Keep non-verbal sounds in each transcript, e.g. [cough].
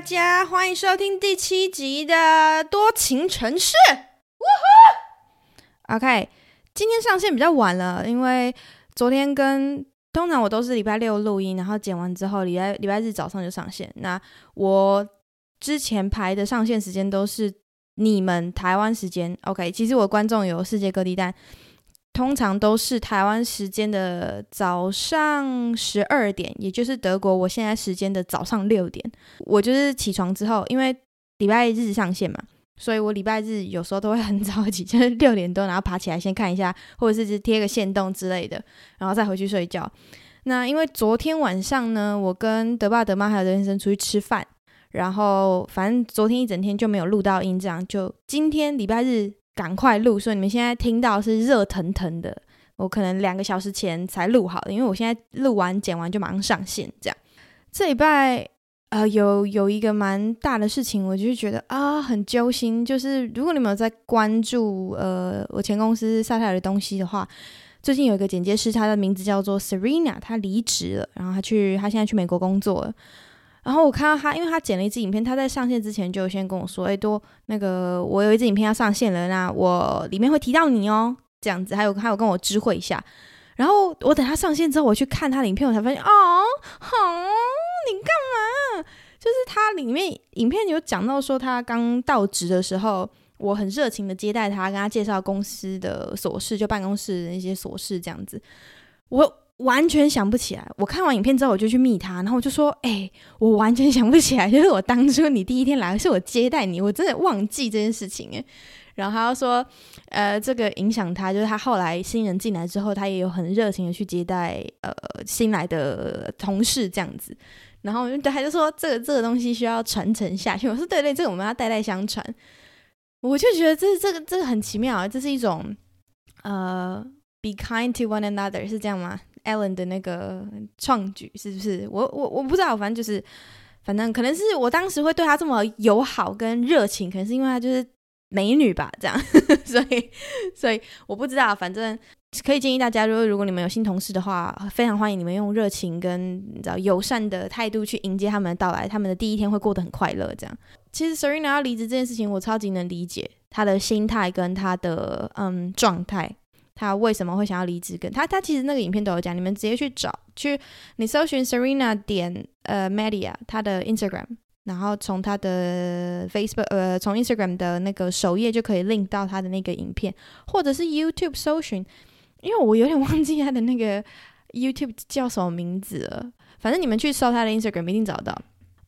大家，欢迎收听第七集的《多情城市》。OK，今天上线比较晚了，因为昨天跟通常我都是礼拜六录音，然后剪完之后礼拜礼拜日早上就上线。那我之前排的上线时间都是你们台湾时间。OK，其实我观众有世界各地，但通常都是台湾时间的早上十二点，也就是德国我现在时间的早上六点。我就是起床之后，因为礼拜日上线嘛，所以我礼拜日有时候都会很早起，就是六点多，然后爬起来先看一下，或者是贴个线动之类的，然后再回去睡觉。那因为昨天晚上呢，我跟德爸、德妈还有德先生出去吃饭，然后反正昨天一整天就没有录到音，这样就今天礼拜日。赶快录，所以你们现在听到是热腾腾的。我可能两个小时前才录好的，因为我现在录完剪完就马上上线。这样，这礼拜呃有有一个蛮大的事情，我就觉得啊很揪心。就是如果你们有在关注呃我前公司萨泰尔的东西的话，最近有一个剪接师，他的名字叫做 Serena，他离职了，然后他去他现在去美国工作了。然后我看到他，因为他剪了一支影片，他在上线之前就先跟我说：“哎，多那个，我有一支影片要上线了，那我里面会提到你哦，这样子。”还有还有跟我知会一下。然后我等他上线之后，我去看他的影片，我才发现，哦，好，你干嘛？就是他里面影片有讲到说，他刚到职的时候，我很热情的接待他，跟他介绍公司的琐事，就办公室的那些琐事这样子。我。完全想不起来。我看完影片之后，我就去密他，然后我就说：“哎、我完全想不起来，[laughs] 就是我当初你第一天来是我接待你，我真的忘记这件事情。”哎，然后他又说：“呃，这个影响他，就是他后来新人进来之后，他也有很热情的去接待呃新来的同事这样子。”然后，他就说：“这个这个东西需要传承下去。”我说：“对对，这个我们要代代相传。”我就觉得这这个这个很奇妙啊，这是一种呃，be kind to one another 是这样吗？Ellen 的那个创举是不是？我我我不知道，反正就是，反正可能是我当时会对她这么友好跟热情，可能是因为她就是美女吧，这样，[laughs] 所以所以我不知道，反正可以建议大家，如果如果你们有新同事的话，非常欢迎你们用热情跟你知道友善的态度去迎接他们的到来，他们的第一天会过得很快乐。这样，其实 Serena 要离职这件事情，我超级能理解她的心态跟她的嗯状态。他为什么会想要离职？跟他，他其实那个影片都有讲，你们直接去找，去你搜寻 Serena 点呃 Media 他的 Instagram，然后从他的 Facebook 呃从 Instagram 的那个首页就可以 link 到他的那个影片，或者是 YouTube 搜寻，因为我有点 [laughs] 忘记他的那个 YouTube 叫什么名字了，反正你们去搜他的 Instagram 一定找到。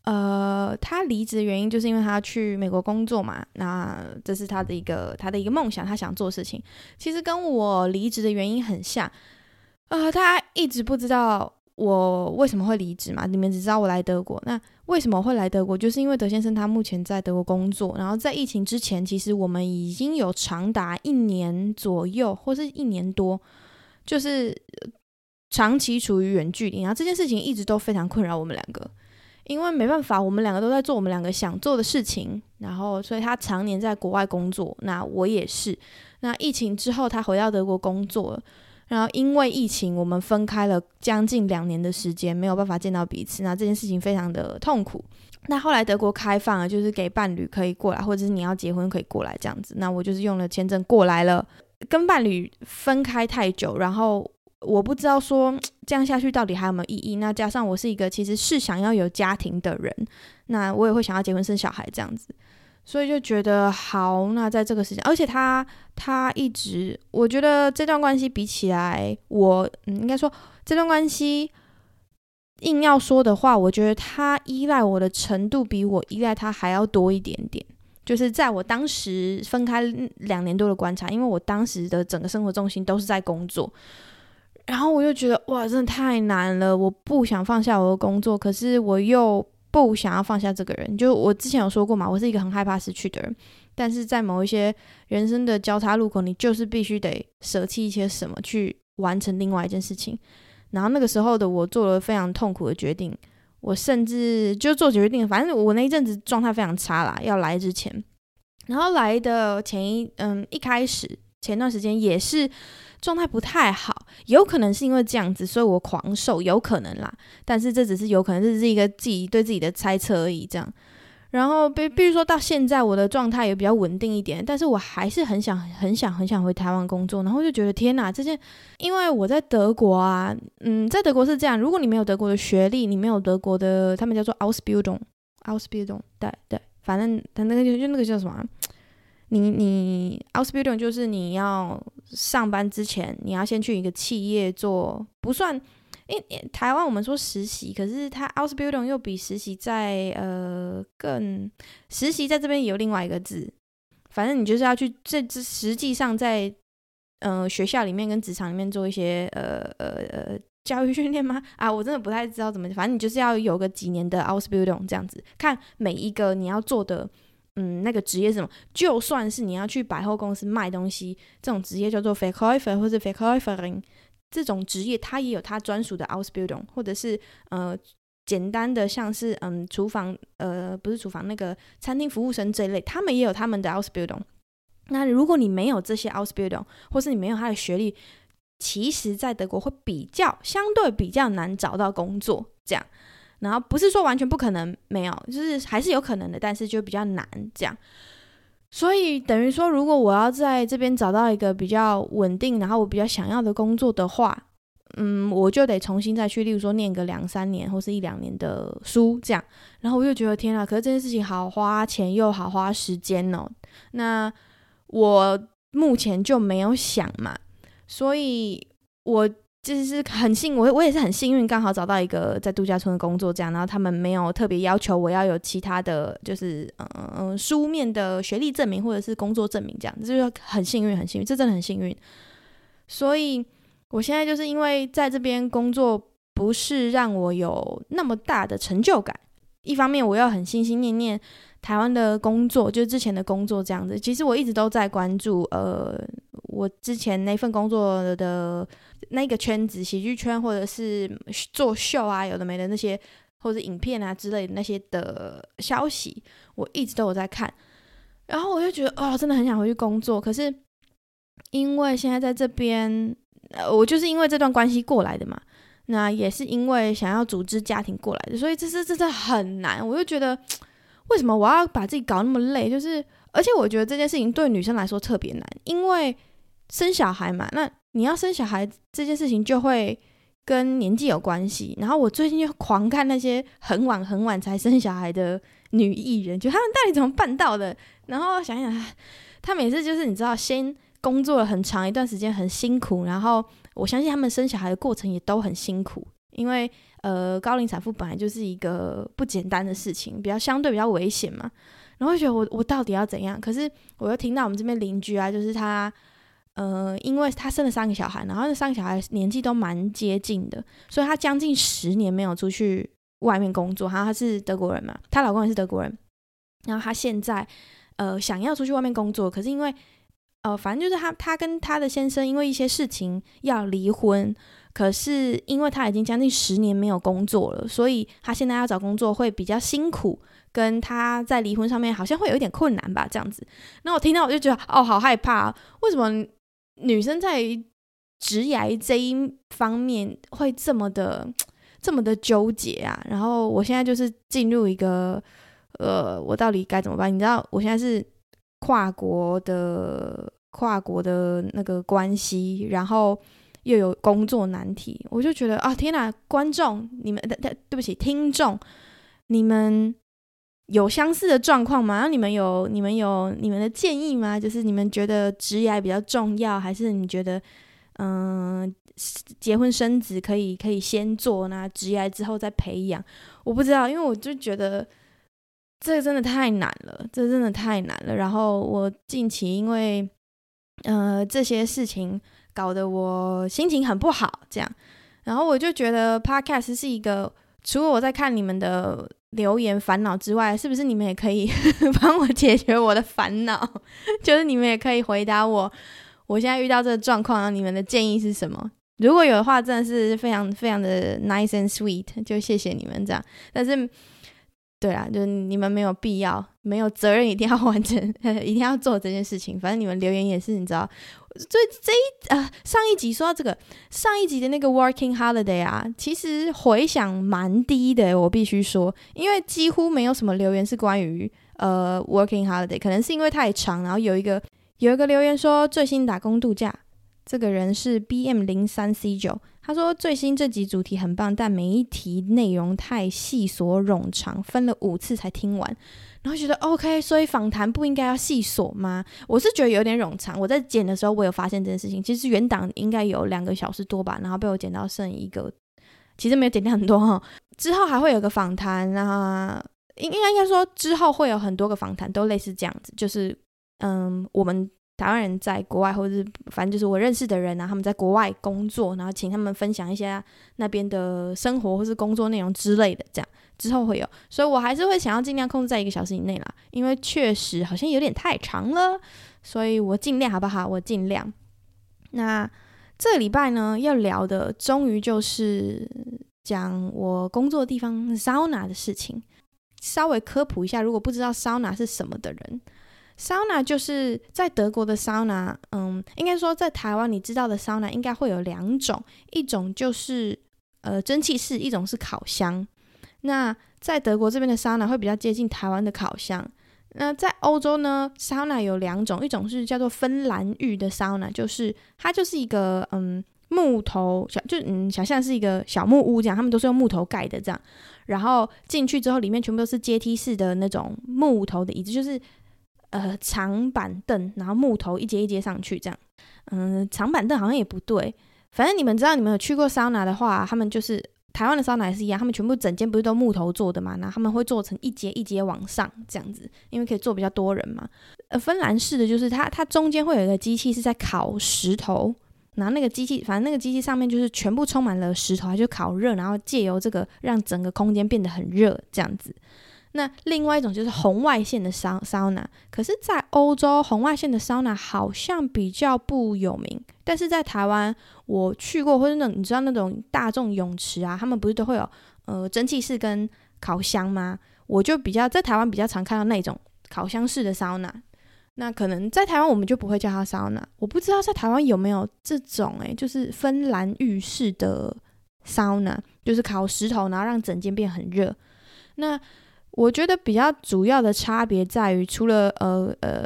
呃，他离职的原因就是因为他去美国工作嘛，那这是他的一个他的一个梦想，他想做事情。其实跟我离职的原因很像，呃，他一直不知道我为什么会离职嘛，你们只知道我来德国。那为什么会来德国？就是因为德先生他目前在德国工作，然后在疫情之前，其实我们已经有长达一年左右，或是一年多，就是长期处于远距离，然后这件事情一直都非常困扰我们两个。因为没办法，我们两个都在做我们两个想做的事情，然后所以他常年在国外工作，那我也是。那疫情之后，他回到德国工作，然后因为疫情，我们分开了将近两年的时间，没有办法见到彼此。那这件事情非常的痛苦。那后来德国开放了，就是给伴侣可以过来，或者是你要结婚可以过来这样子。那我就是用了签证过来了，跟伴侣分开太久，然后。我不知道说这样下去到底还有没有意义。那加上我是一个其实是想要有家庭的人，那我也会想要结婚生小孩这样子，所以就觉得好。那在这个时间，而且他他一直，我觉得这段关系比起来，我嗯应该说这段关系硬要说的话，我觉得他依赖我的程度比我依赖他还要多一点点。就是在我当时分开两年多的观察，因为我当时的整个生活重心都是在工作。然后我就觉得哇，真的太难了！我不想放下我的工作，可是我又不想要放下这个人。就我之前有说过嘛，我是一个很害怕失去的人。但是在某一些人生的交叉路口，你就是必须得舍弃一些什么，去完成另外一件事情。然后那个时候的我做了非常痛苦的决定，我甚至就做决定，反正我那一阵子状态非常差啦。要来之前，然后来的前一嗯一开始前段时间也是。状态不太好，有可能是因为这样子，所以我狂瘦，有可能啦。但是这只是有可能，这是一个自己对自己的猜测而已。这样，然后比比如说到现在，我的状态也比较稳定一点，但是我还是很想很想很想回台湾工作，然后就觉得天哪，这件，因为我在德国啊，嗯，在德国是这样，如果你没有德国的学历，你没有德国的，他们叫做 Ausbildung，Ausbildung，对对，反正他那个就就那个叫什么，你你 Ausbildung 就是你要上班之前，你要先去一个企业做，不算。因为台湾我们说实习，可是它 Ausbildung 又比实习在呃更实习在这边有另外一个字，反正你就是要去这这实际上在呃学校里面跟职场里面做一些呃呃呃教育训练吗？[laughs] 啊，我真的不太知道怎么，反正你就是要有个几年的 Ausbildung 这样子，看每一个你要做的嗯那个职业是什么，就算是你要去百货公司卖东西，这种职业叫做 Verkäufer 或者 Verkäuferin。这种职业，它也有它专属的 Ausbildung，或者是呃简单的像是嗯厨房呃不是厨房那个餐厅服务生这一类，他们也有他们的 Ausbildung。那如果你没有这些 Ausbildung，或是你没有他的学历，其实在德国会比较相对比较难找到工作这样。然后不是说完全不可能没有，就是还是有可能的，但是就比较难这样。所以等于说，如果我要在这边找到一个比较稳定，然后我比较想要的工作的话，嗯，我就得重新再去，例如说念个两三年或是一两年的书，这样。然后我就觉得天啊，可是这件事情好花钱又好花时间哦。那我目前就没有想嘛，所以我。就是很幸，我我也是很幸运，刚好找到一个在度假村的工作，这样，然后他们没有特别要求我要有其他的就是嗯嗯书面的学历证明或者是工作证明，这样，这就是很幸运，很幸运，这真的很幸运。所以我现在就是因为在这边工作，不是让我有那么大的成就感，一方面我要很心心念念。台湾的工作，就是之前的工作这样子。其实我一直都在关注，呃，我之前那份工作的那个圈子，喜剧圈，或者是做秀啊，有的没的那些，或者影片啊之类的那些的消息，我一直都有在看。然后我就觉得，哦，真的很想回去工作。可是因为现在在这边，呃，我就是因为这段关系过来的嘛，那也是因为想要组织家庭过来的，所以这是这是很难。我就觉得。为什么我要把自己搞那么累？就是，而且我觉得这件事情对女生来说特别难，因为生小孩嘛。那你要生小孩这件事情就会跟年纪有关系。然后我最近就狂看那些很晚很晚才生小孩的女艺人，就他们到底怎么办到的？然后想想，他每次就是你知道，先工作了很长一段时间，很辛苦。然后我相信他们生小孩的过程也都很辛苦，因为。呃，高龄产妇本来就是一个不简单的事情，比较相对比较危险嘛。然后觉得我我到底要怎样？可是我又听到我们这边邻居啊，就是他，呃，因为他生了三个小孩，然后那三个小孩年纪都蛮接近的，所以他将近十年没有出去外面工作。然后他是德国人嘛，她老公也是德国人。然后他现在呃想要出去外面工作，可是因为呃反正就是他他跟他的先生因为一些事情要离婚。可是，因为他已经将近十年没有工作了，所以他现在要找工作会比较辛苦，跟他在离婚上面好像会有一点困难吧，这样子。那我听到我就觉得，哦，好害怕，为什么女生在职涯这一方面会这么的这么的纠结啊？然后我现在就是进入一个，呃，我到底该怎么办？你知道，我现在是跨国的跨国的那个关系，然后。又有工作难题，我就觉得啊，天哪！观众，你们，对对，对不起，听众，你们有相似的状况吗？然后你们有，你们有你们的建议吗？就是你们觉得职业比较重要，还是你觉得，嗯、结婚生子可以可以先做，那职业之后再培养？我不知道，因为我就觉得这个真的太难了，这真的太难了。然后我近期因为，呃，这些事情。搞得我心情很不好，这样，然后我就觉得 Podcast 是一个，除了我在看你们的留言烦恼之外，是不是你们也可以 [laughs] 帮我解决我的烦恼？[laughs] 就是你们也可以回答我，我现在遇到这个状况，然后你们的建议是什么？如果有的话，真的是非常非常的 nice and sweet，就谢谢你们这样。但是。对啊，就是你们没有必要，没有责任一定要完成，[laughs] 一定要做这件事情。反正你们留言也是，你知道，这这一呃上一集说到这个上一集的那个 Working Holiday 啊，其实回响蛮低的，我必须说，因为几乎没有什么留言是关于呃 Working Holiday，可能是因为太长，然后有一个有一个留言说最新打工度假，这个人是 BM 零三 C 九。他说：“最新这集主题很棒，但每一题内容太细琐冗长，分了五次才听完。然后觉得 OK，所以访谈不应该要细琐吗？我是觉得有点冗长。我在剪的时候，我有发现这件事情。其实原档应该有两个小时多吧，然后被我剪到剩一个，其实没有剪掉很多哈。之后还会有个访谈啊，应应该应该说之后会有很多个访谈，都类似这样子，就是嗯，我们。”台湾人在国外，或者是反正就是我认识的人啊，他们在国外工作，然后请他们分享一些那边的生活或是工作内容之类的，这样之后会有，所以我还是会想要尽量控制在一个小时以内啦，因为确实好像有点太长了，所以我尽量好不好？我尽量。那这礼拜呢，要聊的终于就是讲我工作地方 sauna 的事情，稍微科普一下，如果不知道 sauna 是什么的人。Sauna 就是在德国的 sauna，嗯，应该说在台湾你知道的 sauna 应该会有两种，一种就是呃蒸汽式，一种是烤箱。那在德国这边的 sauna 会比较接近台湾的烤箱。那在欧洲呢，sauna 有两种，一种是叫做芬兰浴的 sauna，就是它就是一个嗯木头小，就嗯想象是一个小木屋这样，他们都是用木头盖的这样，然后进去之后里面全部都是阶梯式的那种木头的椅子，就是。呃，长板凳，然后木头一阶一阶上去，这样。嗯、长板凳好像也不对。反正你们知道，你们有去过桑拿的话，他们就是台湾的桑拿也是一样，他们全部整间不是都木头做的嘛？然后他们会做成一阶一阶往上这样子，因为可以坐比较多人嘛。呃，芬兰式的就是它，它中间会有一个机器是在烤石头，然后那个机器，反正那个机器上面就是全部充满了石头，它就烤热，然后借由这个让整个空间变得很热，这样子。那另外一种就是红外线的桑桑拿，可是，在欧洲红外线的桑拿好像比较不有名，但是在台湾我去过，或者那种你知道那种大众泳池啊，他们不是都会有呃蒸汽室跟烤箱吗？我就比较在台湾比较常看到那种烤箱式的桑拿，那可能在台湾我们就不会叫它桑拿，我不知道在台湾有没有这种诶、就是芬兰浴室的桑拿，就是烤石头，然后让整间变很热，那。我觉得比较主要的差别在于，除了呃呃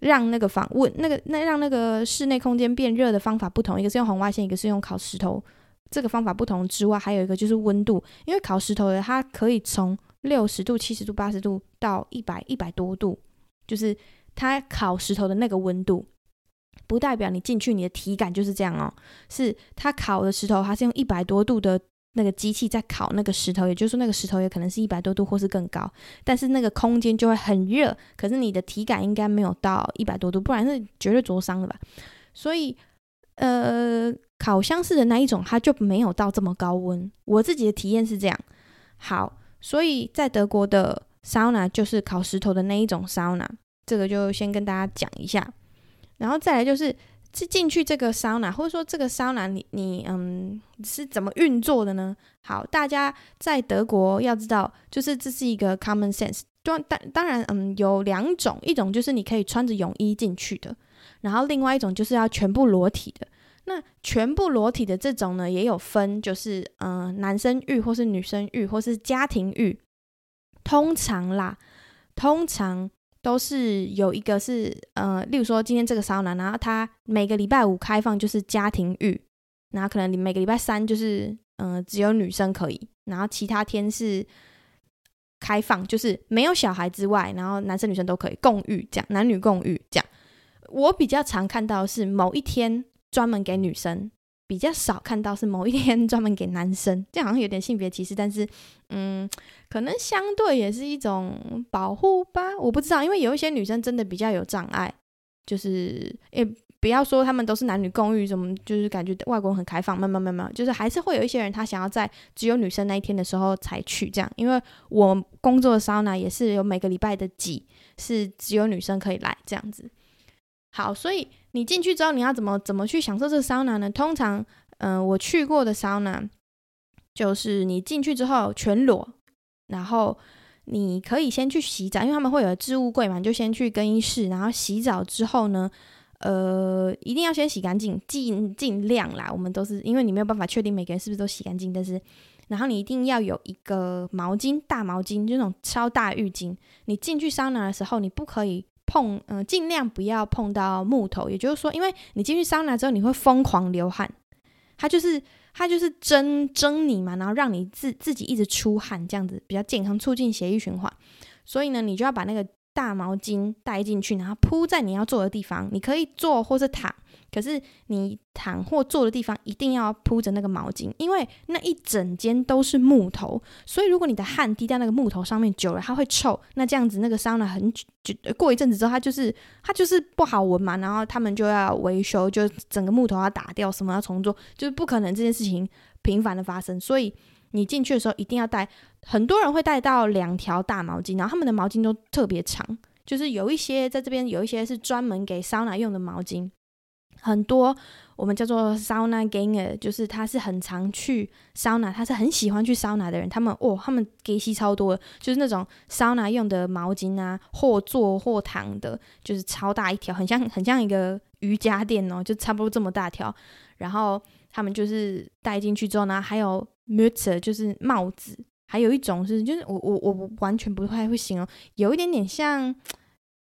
让那个房温那个那让那个室内空间变热的方法不同，一个是用红外线，一个是用烤石头，这个方法不同之外，还有一个就是温度，因为烤石头的它可以从六十度、七十度、八十度到一百一百多度，就是它烤石头的那个温度，不代表你进去你的体感就是这样哦，是它烤的石头，它是用一百多度的。那个机器在烤那个石头，也就是说那个石头也可能是一百多度或是更高，但是那个空间就会很热，可是你的体感应该没有到一百多度，不然是绝对灼伤的吧。所以，呃，烤箱式的那一种它就没有到这么高温。我自己的体验是这样。好，所以在德国的 sauna 就是烤石头的那一种 sauna，这个就先跟大家讲一下，然后再来就是。是进去这个桑拿，或者说这个桑拿，你你嗯是怎么运作的呢？好，大家在德国要知道，就是这是一个 common sense。当当当然，嗯，有两种，一种就是你可以穿着泳衣进去的，然后另外一种就是要全部裸体的。那全部裸体的这种呢，也有分，就是嗯男生浴或是女生浴或是家庭浴。通常啦，通常。都是有一个是呃，例如说今天这个桑拿，然后它每个礼拜五开放就是家庭浴，然后可能每个礼拜三就是嗯、呃、只有女生可以，然后其他天是开放，就是没有小孩之外，然后男生女生都可以共浴，这样男女共浴这样。我比较常看到是某一天专门给女生。比较少看到是某一天专门给男生，[laughs] 这好像有点性别歧视，但是，嗯，可能相对也是一种保护吧，我不知道，因为有一些女生真的比较有障碍，就是也不要说他们都是男女共浴，什么就是感觉外国人很开放，慢慢慢慢，就是还是会有一些人他想要在只有女生那一天的时候才去这样，因为我工作的桑拿也是有每个礼拜的几是只有女生可以来这样子。好，所以你进去之后，你要怎么怎么去享受这个桑拿呢？通常，嗯、我去过的桑拿，就是你进去之后全裸，然后你可以先去洗澡，因为他们会有置物柜嘛，你就先去更衣室，然后洗澡之后呢，呃，一定要先洗干净，尽尽量啦。我们都是因为你没有办法确定每个人是不是都洗干净，但是，然后你一定要有一个毛巾，大毛巾，就那种超大浴巾。你进去桑拿的时候，你不可以碰，嗯、尽量不要碰到木头。也就是说，因为你进去桑拿之后，你会疯狂流汗，它就是。它就是蒸蒸你嘛，然后让你自自己一直出汗，这样子比较健康，促进血液循环。所以呢，你就要把那个大毛巾带进去，然后铺在你要坐的地方。你可以坐或是躺。可是你躺或坐的地方一定要铺着那个毛巾，因为那一整间都是木头，所以如果你的汗滴在那个木头上面久了，它会臭。那这样子那个桑拿很久，过一阵子之后，它就是它就是不好闻嘛。然后他们就要维修，就整个木头要打掉，什么要重做，就是不可能这件事情频繁的发生。所以你进去的时候一定要带，很多人会带到两条大毛巾，然后他们的毛巾都特别长，就是有一些在这边有一些是专门给桑拿用的毛巾。很多我们叫做 sauna ganger，就是他是很常去 sauna，他是很喜欢去 sauna 的人。他们哦，他们给息超多，就是那种 sauna 用的毛巾啊，或坐或躺的，就是超大一条，很像很像一个瑜伽垫哦，就差不多这么大条。然后他们就是带进去之后呢，还有 Mütze，就是帽子，还有一种是，就是我我我完全不太会形容，有一点点像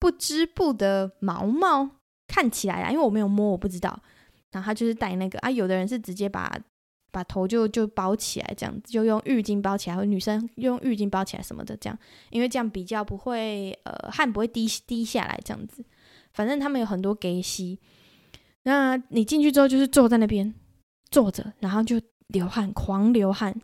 不织布的毛毛。看起来啊，因为我没有摸，我不知道。然后他就是戴那个啊，有的人是直接把把头就就包起来，这样子就用浴巾包起来，或女生用浴巾包起来什么的，这样，因为这样比较不会呃汗不会滴滴下来，这样子。反正他们有很多给吸。那你进去之后就是坐在那边坐着，然后就流汗，狂流汗。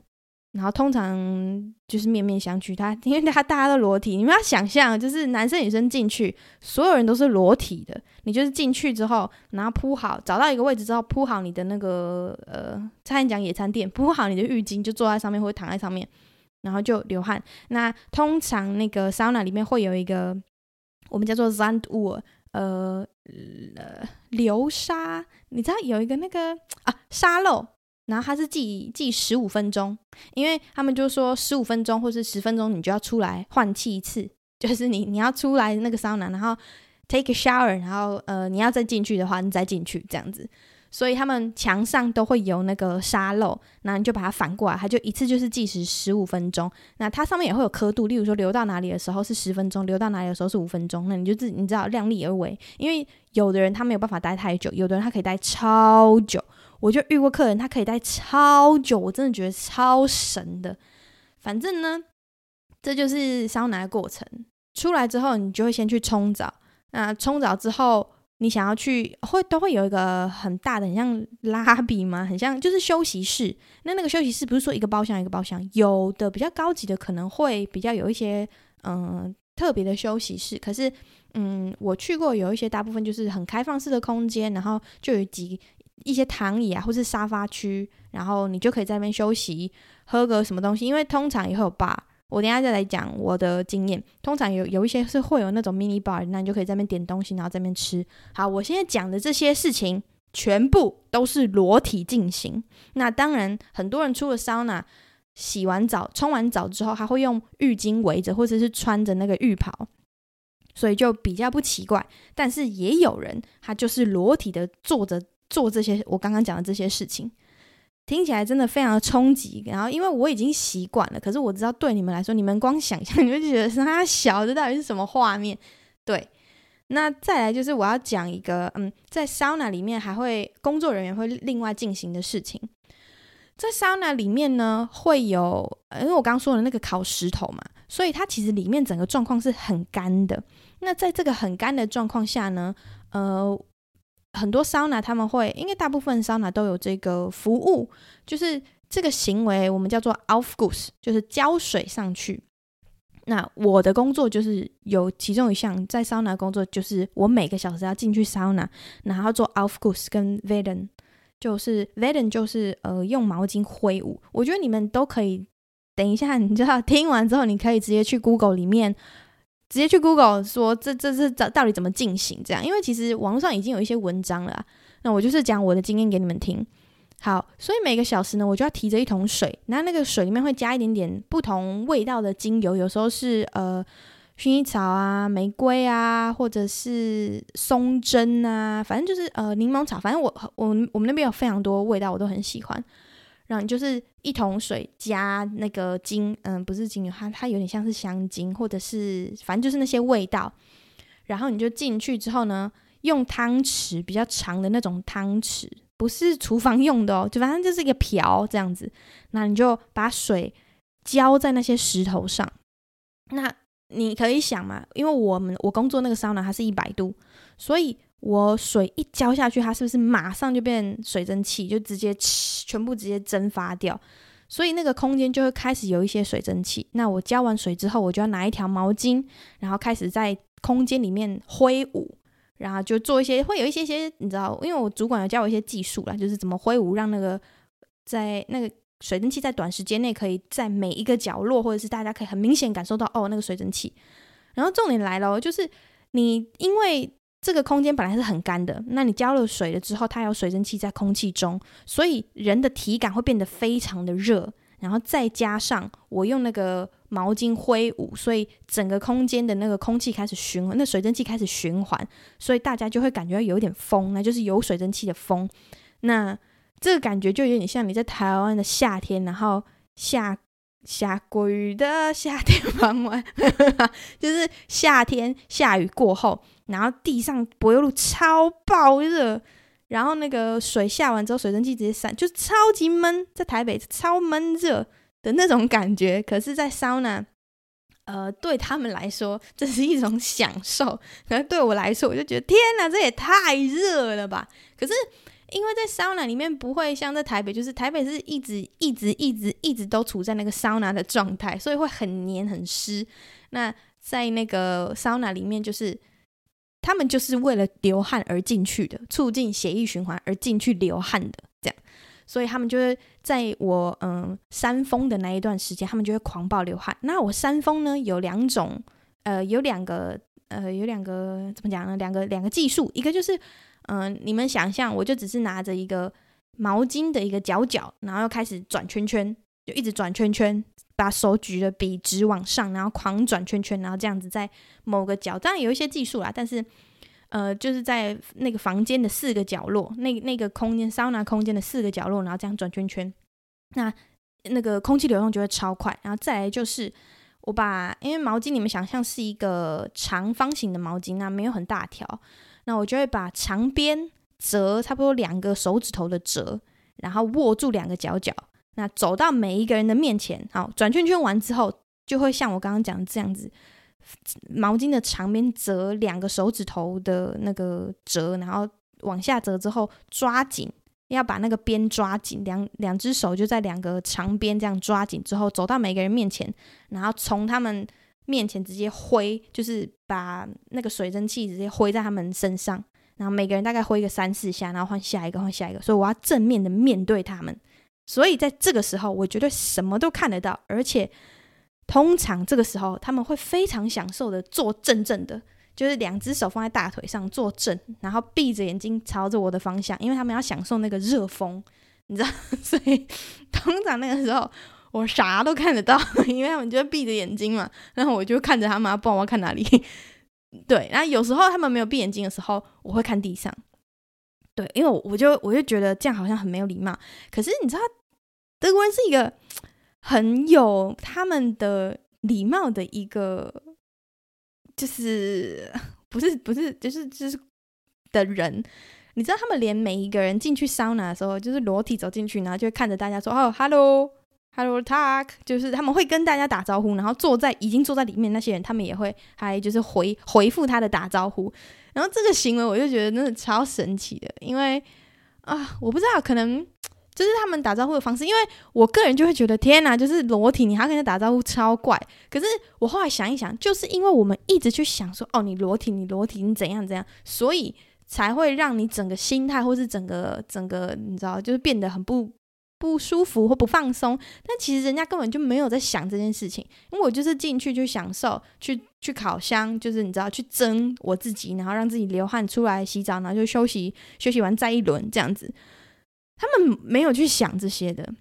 然后通常就是面面相觑，他因为他大家都裸体，你们要想象，就是男生女生进去，所有人都是裸体的。你就是进去之后，然后铺好，找到一个位置之后，铺好你的那个呃，差点讲野餐垫，铺好你的浴巾，就坐在上面或者躺在上面，然后就流汗。那通常那个桑拿里面会有一个我们叫做 Sanduhr，呃呃流沙，你知道有一个那个啊沙漏。然后他是计计十五分钟，因为他们就说十五分钟或是十分钟，你就要出来换气一次，[laughs] 就是你你要出来那个桑拿，然后 take a shower，然后呃你要再进去的话，你再进去这样子。所以他们墙上都会有那个沙漏，那你就把它反过来，它就一次就是计时十五分钟。那它上面也会有刻度，例如说流到哪里的时候是十分钟，流到哪里的时候是五分钟。那你就自你知道量力而为，因为有的人他没有办法待太久，有的人他可以待超久。我就遇过客人，他可以待超久，我真的觉得超神的。反正呢，这就是桑拿的过程。出来之后，你就会先去冲澡。那冲澡之后，你想要去会都会有一个很大的，很像拉比吗？很像就是休息室。那那个休息室不是说一个包厢一个包厢，有的比较高级的可能会比较有一些嗯、特别的休息室。可是嗯，我去过有一些大部分就是很开放式的空间，然后就有几。一些躺椅啊，或是沙发区，然后你就可以在那边休息，喝个什么东西。因为通常也会有 bar，我等下再来讲我的经验。通常有有一些是会有那种 mini bar，那你就可以在那边点东西，然后在那边吃。好，我现在讲的这些事情全部都是裸体进行。[laughs] 那当然，很多人出了 sauna，，洗完澡、冲完澡之后，还会用浴巾围着，或者是穿着那个浴袍，所以就比较不奇怪。但是也有人，他就是裸体的坐着。做这些我刚刚讲的这些事情，听起来真的非常的冲击。然后，因为我已经习惯了，可是我知道对你们来说，你们光想象 [laughs] 你们就觉得是他小这到底是什么画面？对，那再来就是我要讲一个，嗯，在 sauna 里面还会工作人员会另外进行的事情。在 sauna 里面呢，会有，因为我刚刚说的那个烤石头嘛，所以它其实里面整个状况是很干的。那在这个很干的状况下呢，呃。很多桑拿他们会，因为大部分桑拿都有这个服务，就是这个行为我们叫做 Aufguss，就是浇水上去。那我的工作就是有其中一项在桑拿工作，就是我每个小时要进去桑拿，然后做 Aufguss 跟 Wellen，就是 Wellen 就是呃用毛巾挥舞。我觉得你们都可以，等一下你知道听完之后，你可以直接去 Google 里面。直接去 Google 说这这这这到底怎么进行？这样，因为其实网络上已经有一些文章了。那我就是讲我的经验给你们听。好，所以每个小时呢，我就要提着一桶水，那那个水里面会加一点点不同味道的精油，有时候是呃薰衣草啊、玫瑰啊，或者是松针啊，反正就是呃柠檬草，反正我我我们那边有非常多味道，我都很喜欢。然后你就是一桶水加那个精，嗯，不是精油，它它有点像是香精，或者是反正就是那些味道。然后你就进去之后呢，用汤匙比较长的那种汤匙，不是厨房用的哦，就反正就是一个瓢这样子。那你就把水浇在那些石头上。那你可以想嘛，因为我们我工作那个桑拿它是一百度，所以我水一浇下去，它是不是马上就变水蒸气，就直接全部直接蒸发掉？所以那个空间就会开始有一些水蒸气。那我浇完水之后，我就要拿一条毛巾，然后开始在空间里面挥舞，然后就做一些会有一些些，你知道，因为我主管有教我一些技术啦，就是怎么挥舞，让那个在那个水蒸气在短时间内可以在每一个角落，或者是大家可以很明显感受到哦，那个水蒸气。然后重点来了，就是你因为。这个空间本来是很干的，那你浇了水了之后，它有水蒸气在空气中，所以人的体感会变得非常的热。然后再加上我用那个毛巾挥舞，所以整个空间的那个空气开始循环，那水蒸气开始循环，所以大家就会感觉有点风，那就是有水蒸气的风。那这个感觉就有点像你在台湾的夏天，然后下下过雨的夏天傍晚，[laughs] 就是夏天下雨过后。然后地上柏油路超爆热，然后那个水下完之后，水蒸气直接散，就超级闷，在台北超闷热的那种感觉。可是，在桑拿，呃，对他们来说这是一种享受，可是对我来说，我就觉得天哪，这也太热了吧！可是因为在桑拿里面不会像在台北，就是台北是一直一直一直一直都处在那个桑拿的状态，所以会很黏很湿。那在那个桑拿里面就是。他们就是为了流汗而进去的，促进血液循环而进去流汗的，这样，所以他们就会在我嗯扇风的那一段时间，他们就会狂暴流汗。那我扇风呢，有两种，呃，有两个，呃，有两个怎么讲呢？两个两个技术，一个就是嗯、你们想象，我就只是拿着一个毛巾的一个角角，然后又开始转圈圈，就一直转圈圈。把手举得笔直往上，然后狂转圈圈，然后这样子在某个角，当然有一些技术啦，但是呃，就是在那个房间的四个角落，那那个空间桑拿空间的四个角落，然后这样转圈圈，那那个空气流动就会超快。然后再来就是我把，因为毛巾你们想象是一个长方形的毛巾啊，没有很大条，那我就会把长边折差不多两个手指头的折，然后握住两个角角。那走到每一个人的面前，好，转圈圈完之后，就会像我刚刚讲的这样子，毛巾的长边折两个手指头的那个折，然后往下折之后抓紧，要把那个边抓紧，两两只手就在两个长边这样抓紧之后，走到每个人面前，然后从他们面前直接挥，就是把那个水蒸气直接挥在他们身上，然后每个人大概挥个三四下，然后换下一个，换下一个，所以我要正面的面对他们。所以在这个时候，我觉得什么都看得到，而且通常这个时候他们会非常享受的坐正正的，就是两只手放在大腿上坐正，然后闭着眼睛朝着我的方向，因为他们要享受那个热风，你知道？[laughs] 所以通常那个时候我啥都看得到，[laughs] 因为他们就闭着眼睛嘛，然后我就看着他们，不管我看哪里。[laughs] 对，然后有时候他们没有闭眼睛的时候，我会看地上。对，因为我就我就觉得这样好像很没有礼貌。可是你知道，德国人是一个很有他们的礼貌的一个，就是不是不是就是就是的人。你知道，他们连每一个人进去桑拿的时候，就是裸体走进去，然后就会看着大家说：“哦，hello，hello，talk。”就是他们会跟大家打招呼，然后坐在已经坐在里面那些人，他们也会还就是回回复他的打招呼。然后这个行为我就觉得真的超神奇的，因为啊，我不知道，可能就是他们打招呼的方式。因为我个人就会觉得，天哪，就是裸体，你还跟人打招呼，超怪。可是我后来想一想，就是因为我们一直去想说，哦，你裸体，你裸体，你怎样怎样，所以才会让你整个心态或是整个整个，你知道，就是变得很不。不舒服或不放松，但其实人家根本就没有在想这件事情，因为我就是进去去享受，去去烤箱，就是你知道去蒸我自己，然后让自己流汗出来洗澡，然后就休息，休息完再一轮这样子。他们没有去想这些的，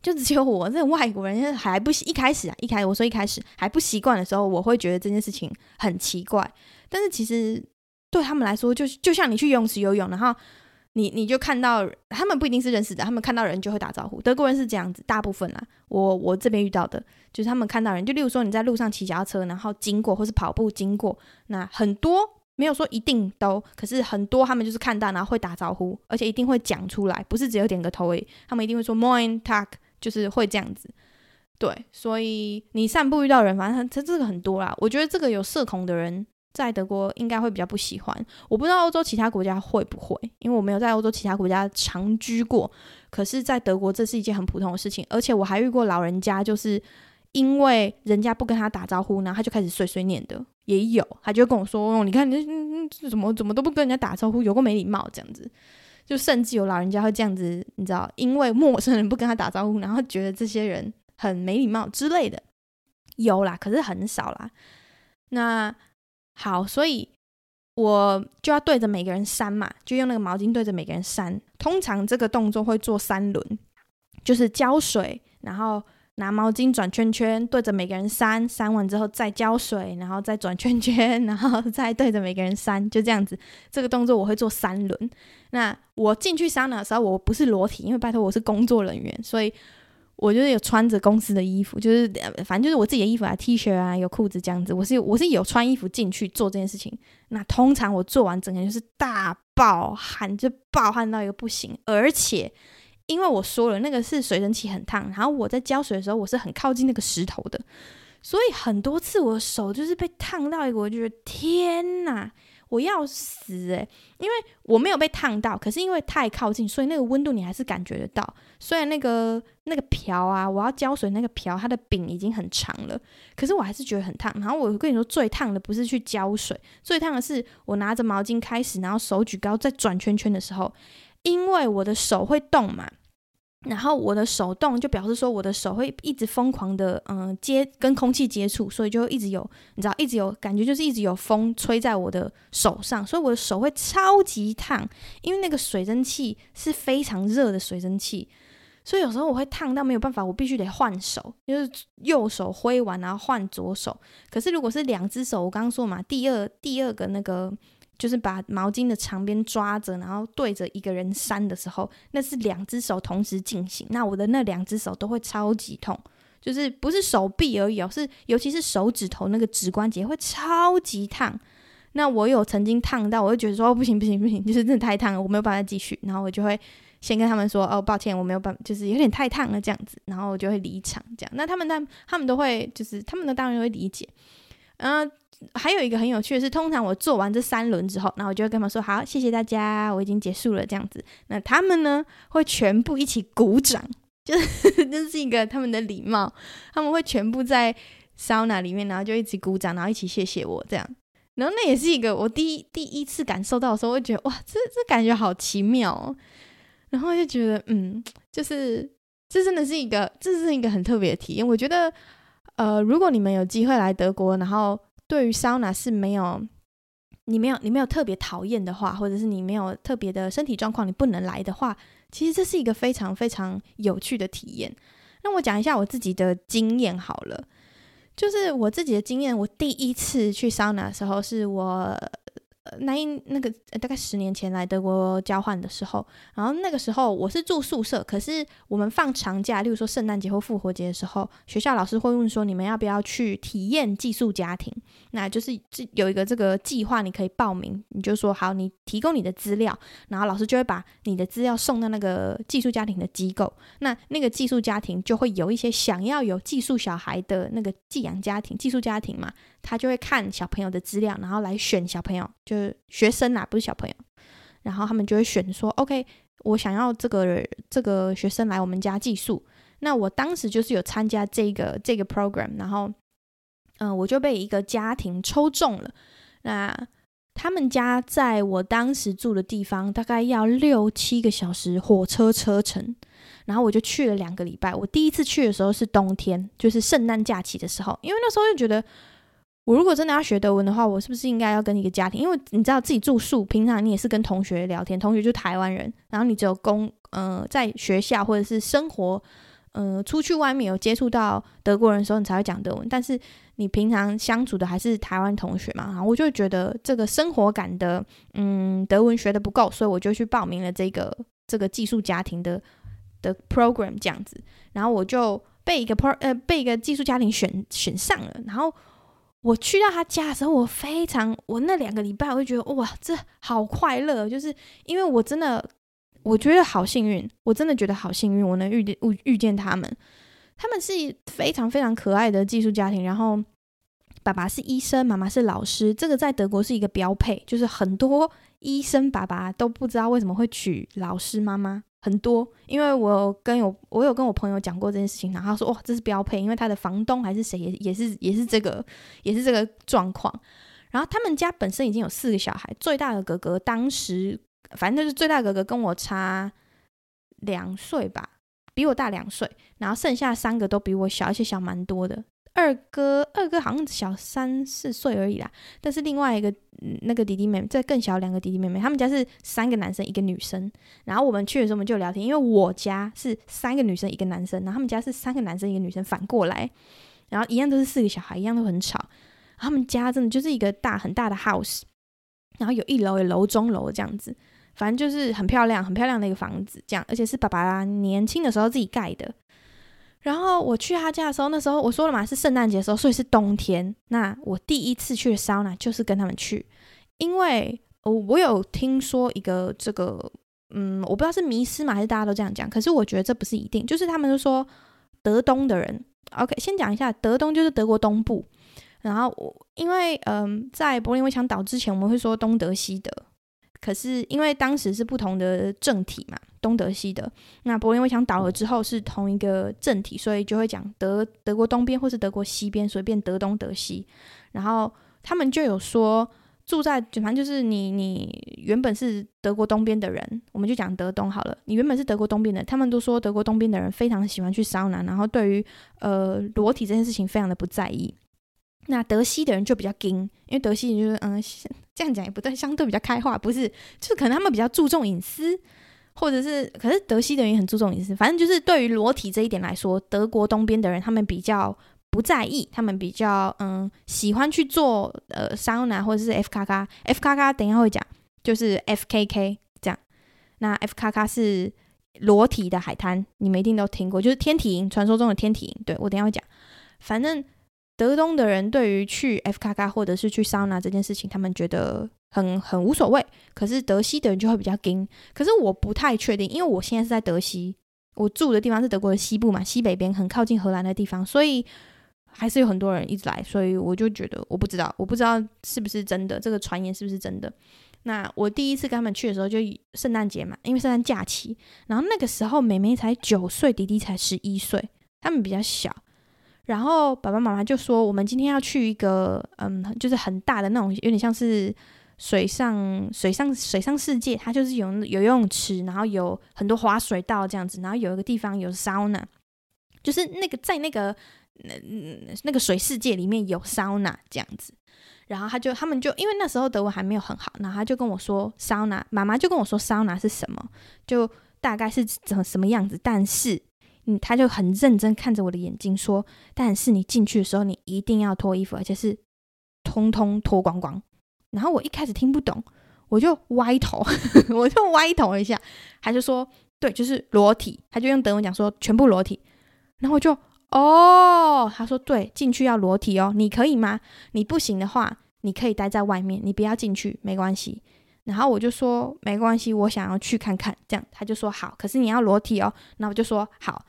就只有我这外国人还不习一开始啊，一开始我说一开始还不习惯的时候，我会觉得这件事情很奇怪。但是其实对他们来说，就就像你去游泳池游泳，然后你你就看到他们不一定是认识的，他们看到人就会打招呼。德国人是这样子，大部分啦，我我这边遇到的就是他们看到人，就例如说你在路上骑脚车，然后经过或是跑步经过，那很多没有说一定都，可是很多他们就是看到然后会打招呼，而且一定会讲出来，不是只有点个头而已，他们一定会说 Moin talk，。就是会这样子，对，所以你散步遇到人，反正他这个很多啦。我觉得这个有社恐的人在德国应该会比较不喜欢。我不知道欧洲其他国家会不会，因为我没有在欧洲其他国家长居过。可是，在德国这是一件很普通的事情，而且我还遇过老人家，就是因为人家不跟他打招呼，然后他就开始碎碎念的，也有，他就跟我说：“哦，你看你这怎么怎么都不跟人家打招呼，有个没礼貌这样子。”就甚至有老人家会这样子，你知道，因为陌生人不跟他打招呼，然后觉得这些人很没礼貌之类的，有啦，可是很少啦。那好，所以我就要对着每个人扇嘛，就用那个毛巾对着每个人扇。通常这个动作会做三轮，就是浇水，然后。拿毛巾转圈圈，对着每个人扇，扇完之后再浇水，然后再转圈圈，[laughs] 然后再对着每个人扇，就这样子。这个动作我会做三轮。那我进去桑拿的时候，我不是裸体，因为拜托我是工作人员，所以我就是有穿着公司的衣服，就是反正就是我自己的衣服啊，T 恤啊，有裤子这样子。我是我是有穿衣服进去做这件事情。那通常我做完整个就是大爆汗，就爆汗到一个不行，而且。因为我说了，那个是水蒸气很烫，然后我在浇水的时候，我是很靠近那个石头的，所以很多次我手就是被烫到一个，我就觉得天哪，我要死诶、欸，因为我没有被烫到，可是因为太靠近，所以那个温度你还是感觉得到。虽然那个那个瓢啊，我要浇水那个瓢，它的柄已经很长了，可是我还是觉得很烫。然后我跟你说，最烫的不是去浇水，最烫的是我拿着毛巾开始，然后手举高再转圈圈的时候，因为我的手会动嘛。然后我的手动就表示说我的手会一直疯狂的嗯接跟空气接触，所以就一直有你知道一直有感觉就是一直有风吹在我的手上，所以我的手会超级烫，因为那个水蒸气是非常热的水蒸气，所以有时候我会烫到没有办法，我必须得换手，就是右手挥完然后换左手。可是如果是两只手，我刚刚说嘛，第二第二个那个。就是把毛巾的长边抓着，然后对着一个人扇的时候，那是两只手同时进行。那我的那两只手都会超级痛，就是不是手臂而已哦，是尤其是手指头那个指关节会超级烫。那我有曾经烫到，我就觉得说哦不行不行不行，就是真的太烫了，我没有办法继续。然后我就会先跟他们说哦抱歉，我没有办法，就是有点太烫了这样子。然后我就会离场这样。那他们他他们都会就是他们的当然会理解，嗯、还有一个很有趣的是，通常我做完这三轮之后，然后我就会跟他们说：“好，谢谢大家，我已经结束了。”这样子，那他们呢会全部一起鼓掌，就是 [laughs] 这是一个他们的礼貌，他们会全部在 sauna 里面，然后就一起鼓掌，然后一起谢谢我这样。然后那也是一个我第一第一次感受到的时候，我会觉得哇，这这感觉好奇妙哦。然后就觉得嗯，就是这真的是一个这是一个很特别的体验。我觉得呃，如果你们有机会来德国，然后对于桑拿是没有，你没有你没有特别讨厌的话，或者是你没有特别的身体状况，你不能来的话，其实这是一个非常非常有趣的体验。那我讲一下我自己的经验好了，就是我自己的经验，我第一次去桑拿的时候是我。呃，那一那个大概十年前来德国交换的时候，然后那个时候我是住宿舍，可是我们放长假，例如说圣诞节或复活节的时候，学校老师会问说，你们要不要去体验寄宿家庭？那就是这有一个这个计划，你可以报名，你就说好，你提供你的资料，然后老师就会把你的资料送到那个寄宿家庭的机构，那那个寄宿家庭就会有一些想要有寄宿小孩的那个寄养家庭、寄宿家庭嘛。他就会看小朋友的资料，然后来选小朋友，就是学生啊，不是小朋友。然后他们就会选说，OK，我想要这个这个学生来我们家寄宿。那我当时就是有参加这个这个 program，然后，嗯、我就被一个家庭抽中了。那他们家在我当时住的地方，大概要六七个小时火车车程。然后我就去了两个礼拜。我第一次去的时候是冬天，就是圣诞假期的时候，因为那时候就觉得。我如果真的要学德文的话，我是不是应该要跟一个家庭？因为你知道自己住宿，平常你也是跟同学聊天，同学就台湾人，然后你只有公呃在学校或者是生活呃，出去外面有接触到德国人的时候，你才会讲德文。但是你平常相处的还是台湾同学嘛，然后我就觉得这个生活感的，嗯，德文学的不够，所以我就去报名了这个这个寄宿家庭的的 program 这样子。然后我就被一个 pro 呃被一个寄宿家庭选选上了。然后我去到他家的时候，我非常我那两个礼拜，我就觉得哇，这好快乐，就是因为我真的。我觉得好幸运，我真的觉得好幸运，我能遇见遇遇见他们。他们是非常非常可爱的寄宿家庭，然后爸爸是医生，妈妈是老师，这个在德国是一个标配，就是很多医生爸爸都不知道为什么会娶老师妈妈，很多。因为我跟有我有跟我朋友讲过这件事情，然后他说哇，这是标配，因为他的房东还是谁也也是也是这个也是这个状况。然后他们家本身已经有四个小孩，最大的哥哥当时。反正就是最大哥哥跟我差两岁吧，比我大两岁，然后剩下三个都比我小，而且小蛮多的。二哥，二哥好像小三四岁而已啦。但是另外一个、那个弟弟妹妹，再更小两个弟弟妹妹，他们家是三个男生一个女生。然后我们去的时候，我们就聊天，因为我家是三个女生一个男生，然后他们家是三个男生一个女生，反过来，然后一样都是四个小孩，一样都很吵。他们家真的就是一个大很大的 house，然后有一楼有楼中楼这样子。反正就是很漂亮、很漂亮的一个房子，这样，而且是爸爸年轻的时候自己盖的。然后我去他家的时候，那时候我说了嘛，是圣诞节的时候，所以是冬天。那我第一次去的桑拿就是跟他们去，因为我我有听说一个这个，嗯，我不知道是迷思嘛，还是大家都这样讲。可是我觉得这不是一定，就是他们都说德东的人，OK，先讲一下，德东就是德国东部。然后我因为嗯，在柏林围墙倒之前，我们会说东德西德。可是因为当时是不同的政体嘛，东德西德。那柏林围墙倒了之后是同一个政体，所以就会讲德德国东边或是德国西边，所以变德东德西。然后他们就有说住在，反正就是你你原本是德国东边的人，我们就讲德东好了。你原本是德国东边的，他们都说德国东边的人非常喜欢去桑拿，然后对于呃裸体这件事情非常的不在意。那德西的人就比较硬，因为德西人就是嗯，这样讲也不对，相对比较开化，不是，就是可能他们比较注重隐私，或者是，可是德西的人也很注重隐私。反正就是对于裸体这一点来说，德国东边的人他们比较不在意，他们比较嗯喜欢去做呃桑拿或者是 F 卡卡，F 卡卡等一下会讲，就是 FKK 这样。那 F 卡卡是裸体的海滩，你们一定都听过，就是天体营，传说中的天体营。对，我等一下会讲，反正。德东的人对于去 FKK 或者是去桑拿这件事情，他们觉得很很无所谓。可是德西的人就会比较惊。可是我不太确定，因为我现在是在德西，我住的地方是德国的西部嘛，西北边很靠近荷兰的地方，所以还是有很多人一直来。所以我就觉得我不知道，我不知道是不是真的，这个传言是不是真的。那我第一次跟他们去的时候，就圣诞节嘛，因为圣诞假期，然后那个时候妹妹才九岁，弟弟才十一岁，他们比较小。然后爸爸妈妈就说：“我们今天要去一个，嗯，就是很大的那种，有点像是水上、水上、水上世界。它就是有有游泳池，然后有很多滑水道这样子，然后有一个地方有 sauna，就是那个在那个那那个水世界里面有桑拿这样子。然后他就他们就因为那时候德文还没有很好，然后他就跟我说桑拿妈妈就跟我说桑拿是什么，就大概是怎什么样子，但是。”嗯，他就很认真看着我的眼睛说：“但是你进去的时候，你一定要脱衣服，而且是通通脱光光。”然后我一开始听不懂，我就歪头，[laughs] 我就歪头一下。他就说：“对，就是裸体。”他就用德文讲说：“全部裸体。”然后我就哦，他说：“对，进去要裸体哦，你可以吗？你不行的话，你可以待在外面，你不要进去，没关系。”然后我就说：“没关系，我想要去看看。”这样他就说：“好，可是你要裸体哦。”然后我就说：“好。”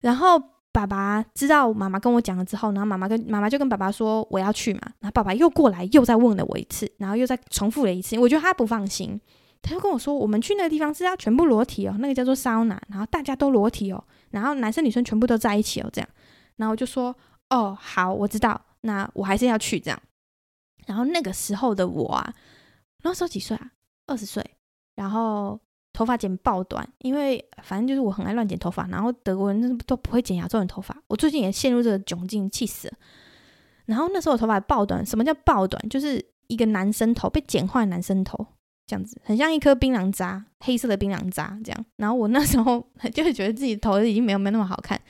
然后爸爸知道妈妈跟我讲了之后，然后妈妈跟妈妈就跟爸爸说我要去嘛，然后爸爸又过来又再问了我一次，然后又再重复了一次，我觉得他不放心，他就跟我说我们去那个地方是要全部裸体哦，那个叫做桑拿，然后大家都裸体哦，然后男生女生全部都在一起哦，这样，然后我就说哦好，我知道，那我还是要去这样，然后那个时候的我啊，那时候几岁啊？二十岁，然后。头发剪爆短，因为反正就是我很爱乱剪头发，然后德国人都不会剪亚洲人头发。我最近也陷入这个窘境，气死了。然后那时候我头发爆短，什么叫爆短？就是一个男生头被剪坏男生头，这样子很像一颗槟榔渣，黑色的槟榔渣这样。然后我那时候就是觉得自己头已经没有没有那么好看，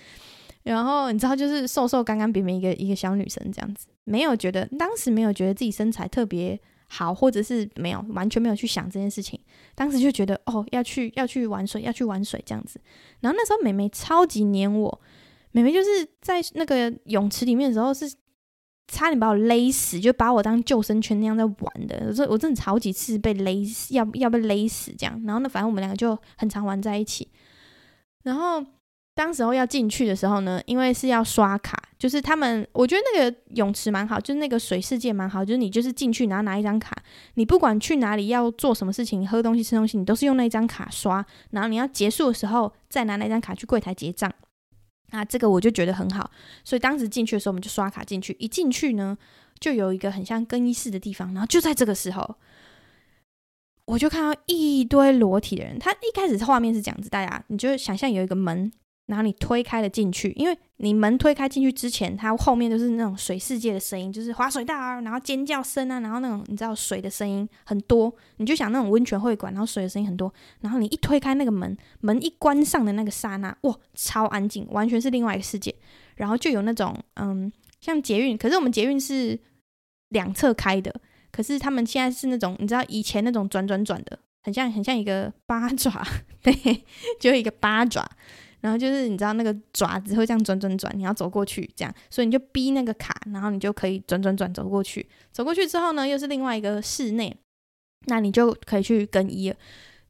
然后你知道就是瘦瘦干干扁扁一个一个小女生这样子，没有觉得当时没有觉得自己身材特别好，或者是没有完全没有去想这件事情。当时就觉得哦要去要去玩水要去玩水这样子。然后那时候美眉超级黏我，美眉就是在那个泳池里面的时候是。差点把我勒死，就把我当救生圈那样在玩的。我说我真的好几次被勒死，要要被勒死这样。然后呢，反正我们两个就很常玩在一起。然后当时候要进去的时候呢，因为是要刷卡，就是他们我觉得那个泳池蛮好，就是那个水世界蛮好，就是你就是进去然后拿一张卡，你不管去哪里要做什么事情，喝东西吃东西，你都是用那张卡刷。然后你要结束的时候再拿那张卡去柜台结账。那这个我就觉得很好，所以当时进去的时候，我们就刷卡进去。一进去呢，就有一个很像更衣室的地方，然后就在这个时候，我就看到一堆裸体的人。他一开始画面是这样子，大家你就想象有一个门。然后你推开了进去，因为你门推开进去之前，它后面都是那种水世界的声音，就是滑水道啊，然后尖叫声啊，然后那种你知道水的声音很多，你就想那种温泉会馆，然后水的声音很多。然后你一推开那个门，门一关上的那个刹那，哇，超安静，完全是另外一个世界。然后就有那种嗯，像捷运，可是我们捷运是两侧开的，可是他们现在是那种你知道以前那种转转转的，很像很像一个八爪，[laughs] 对，就一个八爪。然后就是你知道那个爪子会这样转转转，你要走过去这样，所以你就逼那个卡，然后你就可以转转转走过去。走过去之后呢，又是另外一个室内，那你就可以去更衣了。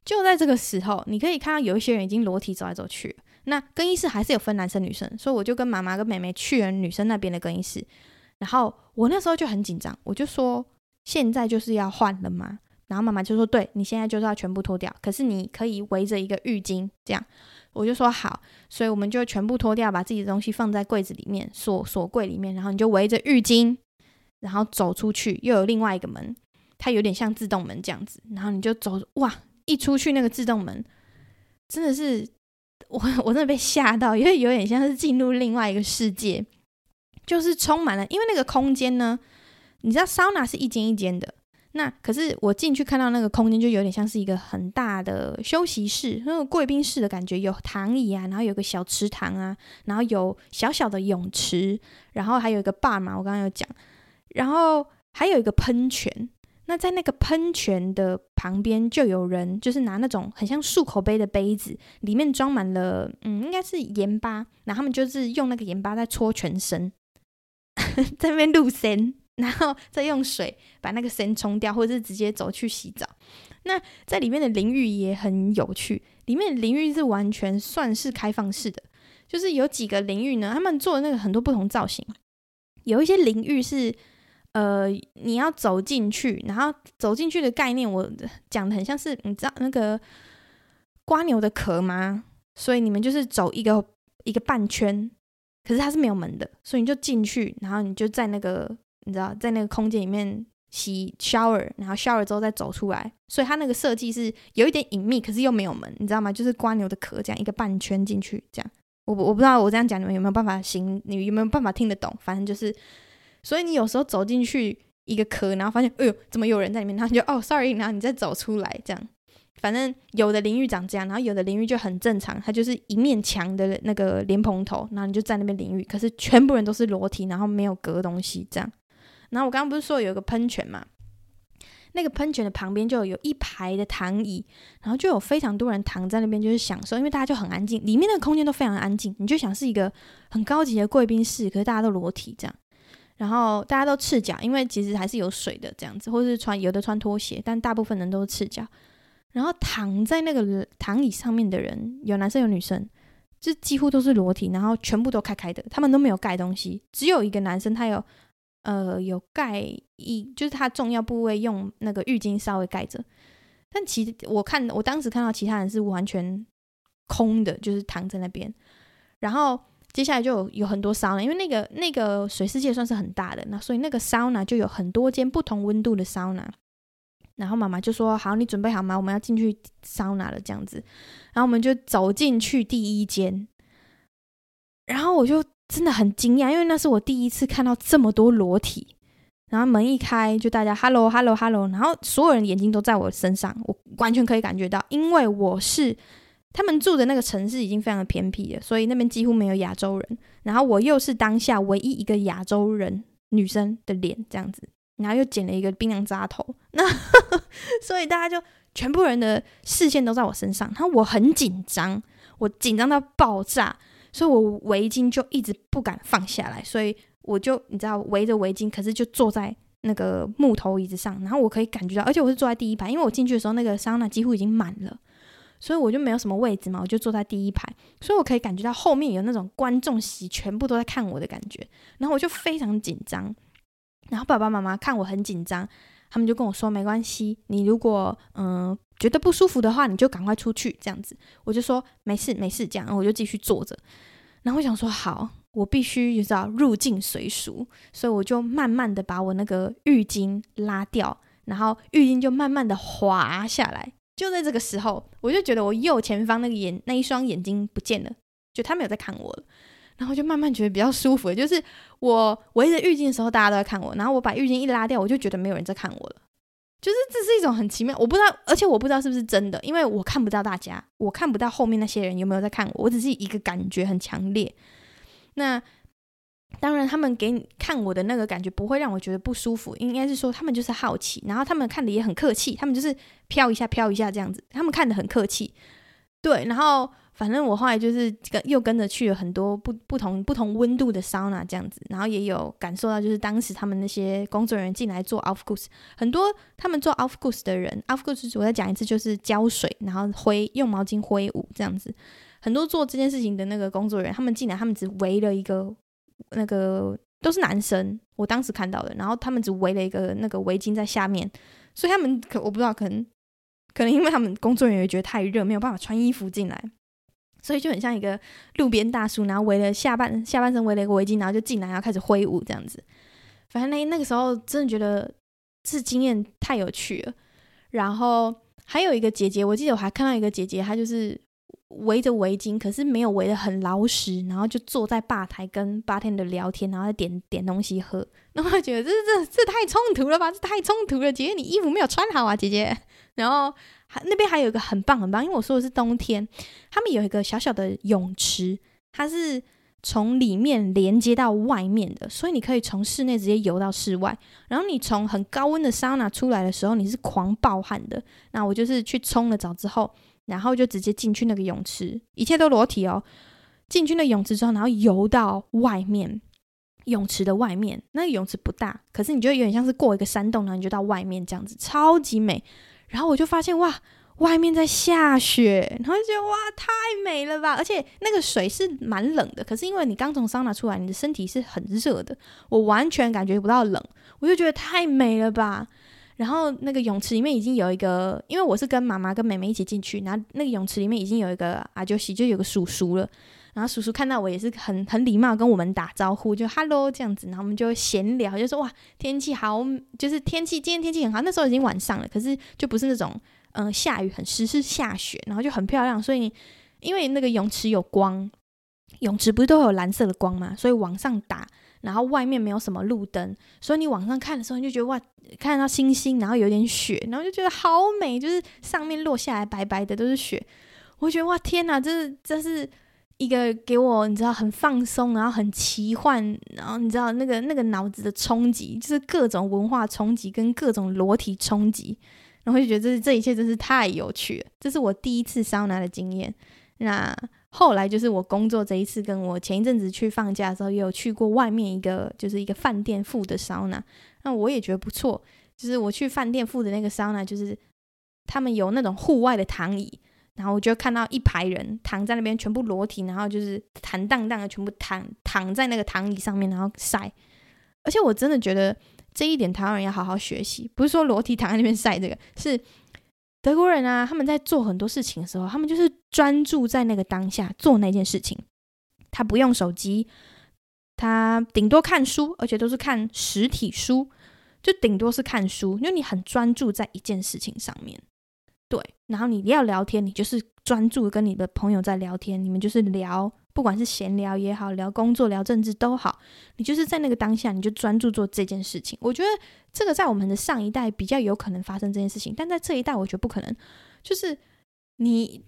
就在这个时候，你可以看到有一些人已经裸体走来走去。那更衣室还是有分男生女生，所以我就跟妈妈跟妹妹去了女生那边的更衣室。然后我那时候就很紧张，我就说现在就是要换了吗？然后妈妈就说对，你现在就是要全部脱掉，可是你可以围着一个浴巾这样。我就说好，所以我们就全部脱掉，把自己的东西放在柜子里面，锁锁柜里面，然后你就围着浴巾，然后走出去，又有另外一个门，它有点像自动门这样子，然后你就走，哇，一出去那个自动门，真的是我我真的被吓到，因为有点像是进入另外一个世界，就是充满了，因为那个空间呢，你知道，桑拿是一间一间的。那可是我进去看到那个空间，就有点像是一个很大的休息室，那种贵宾室的感觉，有躺椅啊，然后有个小池塘啊，然后有小小的泳池，然后还有一个 bar 嘛，我刚刚有讲，然后还有一个喷泉。那在那个喷泉的旁边，就有人就是拿那种很像漱口杯的杯子，里面装满了，嗯，应该是盐巴，然后他们就是用那个盐巴在搓全身，在那边录声。然后再用水把那个身冲掉，或者是直接走去洗澡。那在里面的淋浴也很有趣，里面淋浴是完全算是开放式的，就是有几个淋浴呢，他们做的那个很多不同造型。有一些淋浴是，呃，你要走进去，然后走进去的概念，我讲的很像是，你知道那个瓜牛的壳吗？所以你们就是走一个一个半圈，可是它是没有门的，所以你就进去，然后你就在那个。你知道，在那个空间里面洗 shower，然后 shower 之后再走出来，所以它那个设计是有一点隐秘，可是又没有门，你知道吗？就是蜗牛的壳这样一个半圈进去，这样。我我不知道我这样讲你们有没有办法行，你有没有办法听得懂？反正就是，所以你有时候走进去一个壳，然后发现，哎呦，怎么有人在里面？然后你就哦，sorry，然后你再走出来，这样。反正有的淋浴长这样，然后有的淋浴就很正常，它就是一面墙的那个莲蓬头，然后你就在那边淋浴，可是全部人都是裸体，然后没有隔东西这样。然后我刚刚不是说有一个喷泉嘛？那个喷泉的旁边就有一排的躺椅，然后就有非常多人躺在那边，就是享受，因为大家就很安静，里面那个空间都非常安静，你就想是一个很高级的贵宾室，可是大家都裸体这样，然后大家都赤脚，因为其实还是有水的这样子，或是穿有的穿拖鞋，但大部分人都是赤脚。然后躺在那个躺椅上面的人，有男生有女生，就几乎都是裸体，然后全部都开开的，他们都没有盖东西，只有一个男生他有。呃，有盖一，就是他重要部位用那个浴巾稍微盖着，但其我看我当时看到其他人是完全空的，就是躺在那边。然后接下来就有有很多桑拿，因为那个那个水世界算是很大的，那所以那个桑拿就有很多间不同温度的桑拿。然后妈妈就说：“好，你准备好吗？我们要进去桑拿了。”这样子，然后我们就走进去第一间，然后我就。真的很惊讶，因为那是我第一次看到这么多裸体，然后门一开，就大家 hello hello hello，然后所有人眼睛都在我身上，我完全可以感觉到，因为我是他们住的那个城市已经非常的偏僻了，所以那边几乎没有亚洲人，然后我又是当下唯一一个亚洲人女生的脸这样子，然后又剪了一个槟榔扎头，那 [laughs] 所以大家就全部人的视线都在我身上，然后我很紧张，我紧张到爆炸，所以我围巾就一直不敢放下来，所以。我就你知道围着围巾，可是就坐在那个木头椅子上，然后我可以感觉到，而且我是坐在第一排，因为我进去的时候那个桑拿几乎已经满了，所以我就没有什么位置嘛，我就坐在第一排，所以我可以感觉到后面有那种观众席全部都在看我的感觉，然后我就非常紧张，然后爸爸妈妈看我很紧张，他们就跟我说没关系，你如果嗯、觉得不舒服的话，你就赶快出去这样子，我就说没事没事这样，我就继续坐着，然后我想说好。我必须你知道入境随俗，所以我就慢慢的把我那个浴巾拉掉，然后浴巾就慢慢的滑下来。就在这个时候，我就觉得我右前方那个眼那一双眼睛不见了，就他没有在看我了。然后就慢慢觉得比较舒服，就是我围着浴巾的时候，大家都在看我，然后我把浴巾一拉掉，我就觉得没有人在看我了。就是这是一种很奇妙，我不知道，而且我不知道是不是真的，因为我看不到大家，我看不到后面那些人有没有在看我，我只是一个感觉很强烈。那当然，他们给你看我的那个感觉不会让我觉得不舒服，应该是说他们就是好奇，然后他们看的也很客气，他们就是飘一下飘一下这样子，他们看的很客气，对。然后反正我后来就是跟又跟着去了很多不不同不同温度的桑拿这样子，然后也有感受到就是当时他们那些工作人员进来做 aufguss，很多他们做 aufguss 的人 aufguss 我再讲一次就是浇水，然后挥用毛巾挥舞这样子。很多做这件事情的那个工作人员，他们进来，他们只围了一个那个都是男生，我当时看到的，然后他们只围了一个那个围巾在下面，所以他们可我不知道，可能可能因为他们工作人员觉得太热，没有办法穿衣服进来，所以就很像一个路边大叔，然后围了下半下半身围了一个围巾，然后就进来，然后开始挥舞这样子。反正那那个时候真的觉得这经验太有趣了。然后还有一个姐姐，我记得我还看到一个姐姐，她就是。围着围巾，可是没有围得很牢实，然后就坐在吧台跟八天的聊天，然后再点点东西喝。[laughs] 那我觉得这这这太冲突了吧，这太冲突了，姐姐你衣服没有穿好啊，姐姐。[laughs] 然后还那边还有一个很棒很棒，因为我说的是冬天，他们有一个小小的泳池，它是从里面连接到外面的，所以你可以从室内直接游到室外。然后你从很高温的桑拿出来的时候，你是狂暴汗的。那我就是去冲了澡之后。然后就直接进去那个泳池，一切都裸体哦。进去那泳池之后，然后游到外面，泳池的外面，那个泳池不大，可是你就有点像是过一个山洞，然后你就到外面这样子，超级美。然后我就发现哇，外面在下雪，然后就觉得哇，太美了吧！而且那个水是蛮冷的，可是因为你刚从桑拿出来，你的身体是很热的，我完全感觉不到冷，我就觉得太美了吧。然后那个泳池里面已经有一个，因为我是跟妈妈跟妹妹一起进去，然后那个泳池里面已经有一个阿舅西，就有个叔叔了。然后叔叔看到我也是很很礼貌跟我们打招呼，就 hello 这样子，然后我们就闲聊，就说哇天气好，就是天气今天天气很好。那时候已经晚上了，可是就不是那种嗯、下雨很湿，是下雪，然后就很漂亮。所以因为那个泳池有光，泳池不是都有蓝色的光嘛，所以往上打。然后外面没有什么路灯，所以你往上看的时候，你就觉得哇，看到星星，然后有点雪，然后就觉得好美，就是上面落下来白白的都是雪，我觉得哇天哪，这是这是一个给我你知道很放松，然后很奇幻，然后你知道那个那个脑子的冲击，就是各种文化冲击跟各种裸体冲击，然后就觉得这这一切真是太有趣了，这是我第一次桑拿的经验，那。后来就是我工作这一次，跟我前一阵子去放假的时候，也有去过外面一个，就是一个饭店附的桑拿。那我也觉得不错，就是我去饭店附的那个桑拿，就是他们有那种户外的躺椅，然后我就看到一排人躺在那边，全部裸体，然后就是坦荡荡的全部躺躺在那个躺椅上面，然后晒。而且我真的觉得这一点台湾人要好好学习，不是说裸体躺在那边晒这个是。德国人啊，他们在做很多事情的时候，他们就是专注在那个当下做那件事情。他不用手机，他顶多看书，而且都是看实体书，就顶多是看书。因为你很专注在一件事情上面，对。然后你要聊天，你就是专注跟你的朋友在聊天，你们就是聊不管是闲聊也好，聊工作、聊政治都好，你就是在那个当下，你就专注做这件事情。我觉得这个在我们的上一代比较有可能发生这件事情，但在这一代，我觉得不可能。就是你，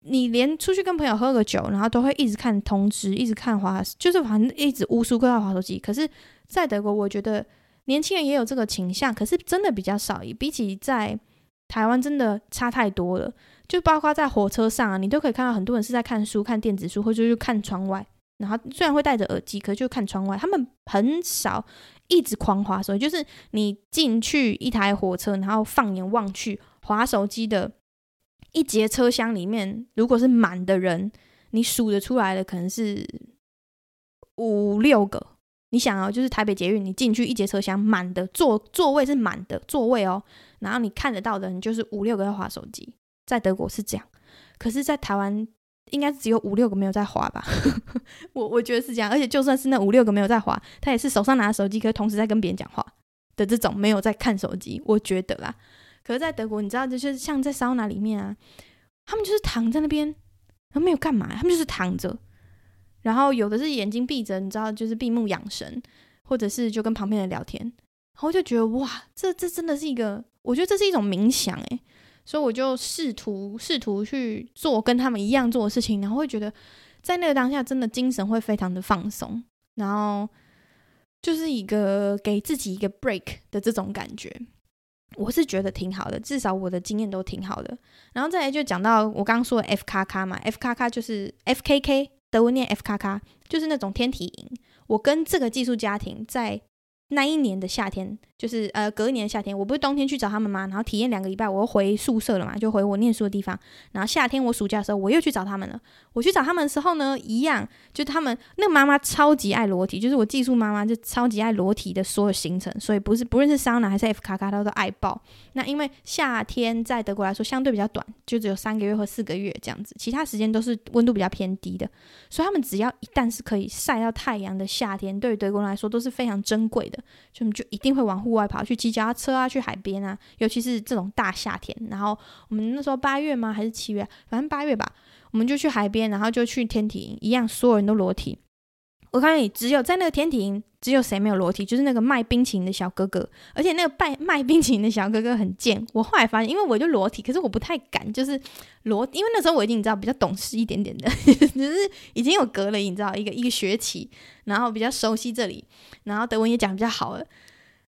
你连出去跟朋友喝个酒，然后都会一直看通知，一直看滑，就是反正一直无时无刻要滑手机。可是，在德国，我觉得年轻人也有这个倾向，可是真的比较少，比起在台湾，真的差太多了。就包括在火车上啊，你都可以看到很多人是在看书、看电子书，或者就看窗外。然后虽然会戴着耳机，可是就看窗外。他们很少一直狂滑手机，就是你进去一台火车，然后放眼望去，滑手机的一节车厢里面，如果是满的人，你数得出来的可能是五六个。你想啊，就是台北捷运，你进去一节车厢满的座座位是满的座位哦，然后你看得到的人就是五六个在滑手机。在德国是这样，可是，在台湾应该只有五六个没有在滑吧？[laughs] 我我觉得是这样，而且就算是那五六个没有在滑，他也是手上拿着手机，可是同时在跟别人讲话的这种，没有在看手机。我觉得啦，可是，在德国，你知道，就是像在桑拿里面啊，他们就是躺在那边，他们没有干嘛，他们就是躺着，然后有的是眼睛闭着，你知道，就是闭目养神，或者是就跟旁边人聊天，然后就觉得哇，这这真的是一个，我觉得这是一种冥想，诶。所以我就试图试图去做跟他们一样做的事情，然后会觉得在那个当下真的精神会非常的放松，然后就是一个给自己一个 break 的这种感觉，我是觉得挺好的，至少我的经验都挺好的。然后再来就讲到我刚刚说的 F 卡卡嘛，F 卡卡就是 FKK，德文念 F 卡卡，就是那种天体营。我跟这个寄宿家庭在。那一年的夏天，就是呃隔一年的夏天，我不是冬天去找他们吗？然后体验两个礼拜，我又回宿舍了嘛，就回我念书的地方。然后夏天我暑假的时候，我又去找他们了。我去找他们的时候呢，一样，就他们那个妈妈超级爱裸体，就是我寄宿妈妈就超级爱裸体的所有行程，所以不是不论是桑拿还是 F 卡卡，她都爱爆。那因为夏天在德国来说相对比较短，就只有三个月或四个月这样子，其他时间都是温度比较偏低的，所以他们只要一旦是可以晒到太阳的夏天，对于德国人来说都是非常珍贵的。就就一定会往户外跑，去骑脚踏车啊，去海边啊，尤其是这种大夏天。然后我们那时候八月吗？还是七月？反正八月吧，我们就去海边，然后就去天体营，一样，所有人都裸体。我告诉你只有在那个天庭，只有谁没有裸体？就是那个卖冰淇淋的小哥哥。而且那个卖卖冰淇淋的小哥哥很贱。我后来发现，因为我就裸体，可是我不太敢，就是裸，因为那时候我已经你知道比较懂事一点点的，[laughs] 只是已经有隔了，你知道一个一个学期，然后比较熟悉这里，然后德文也讲比较好了，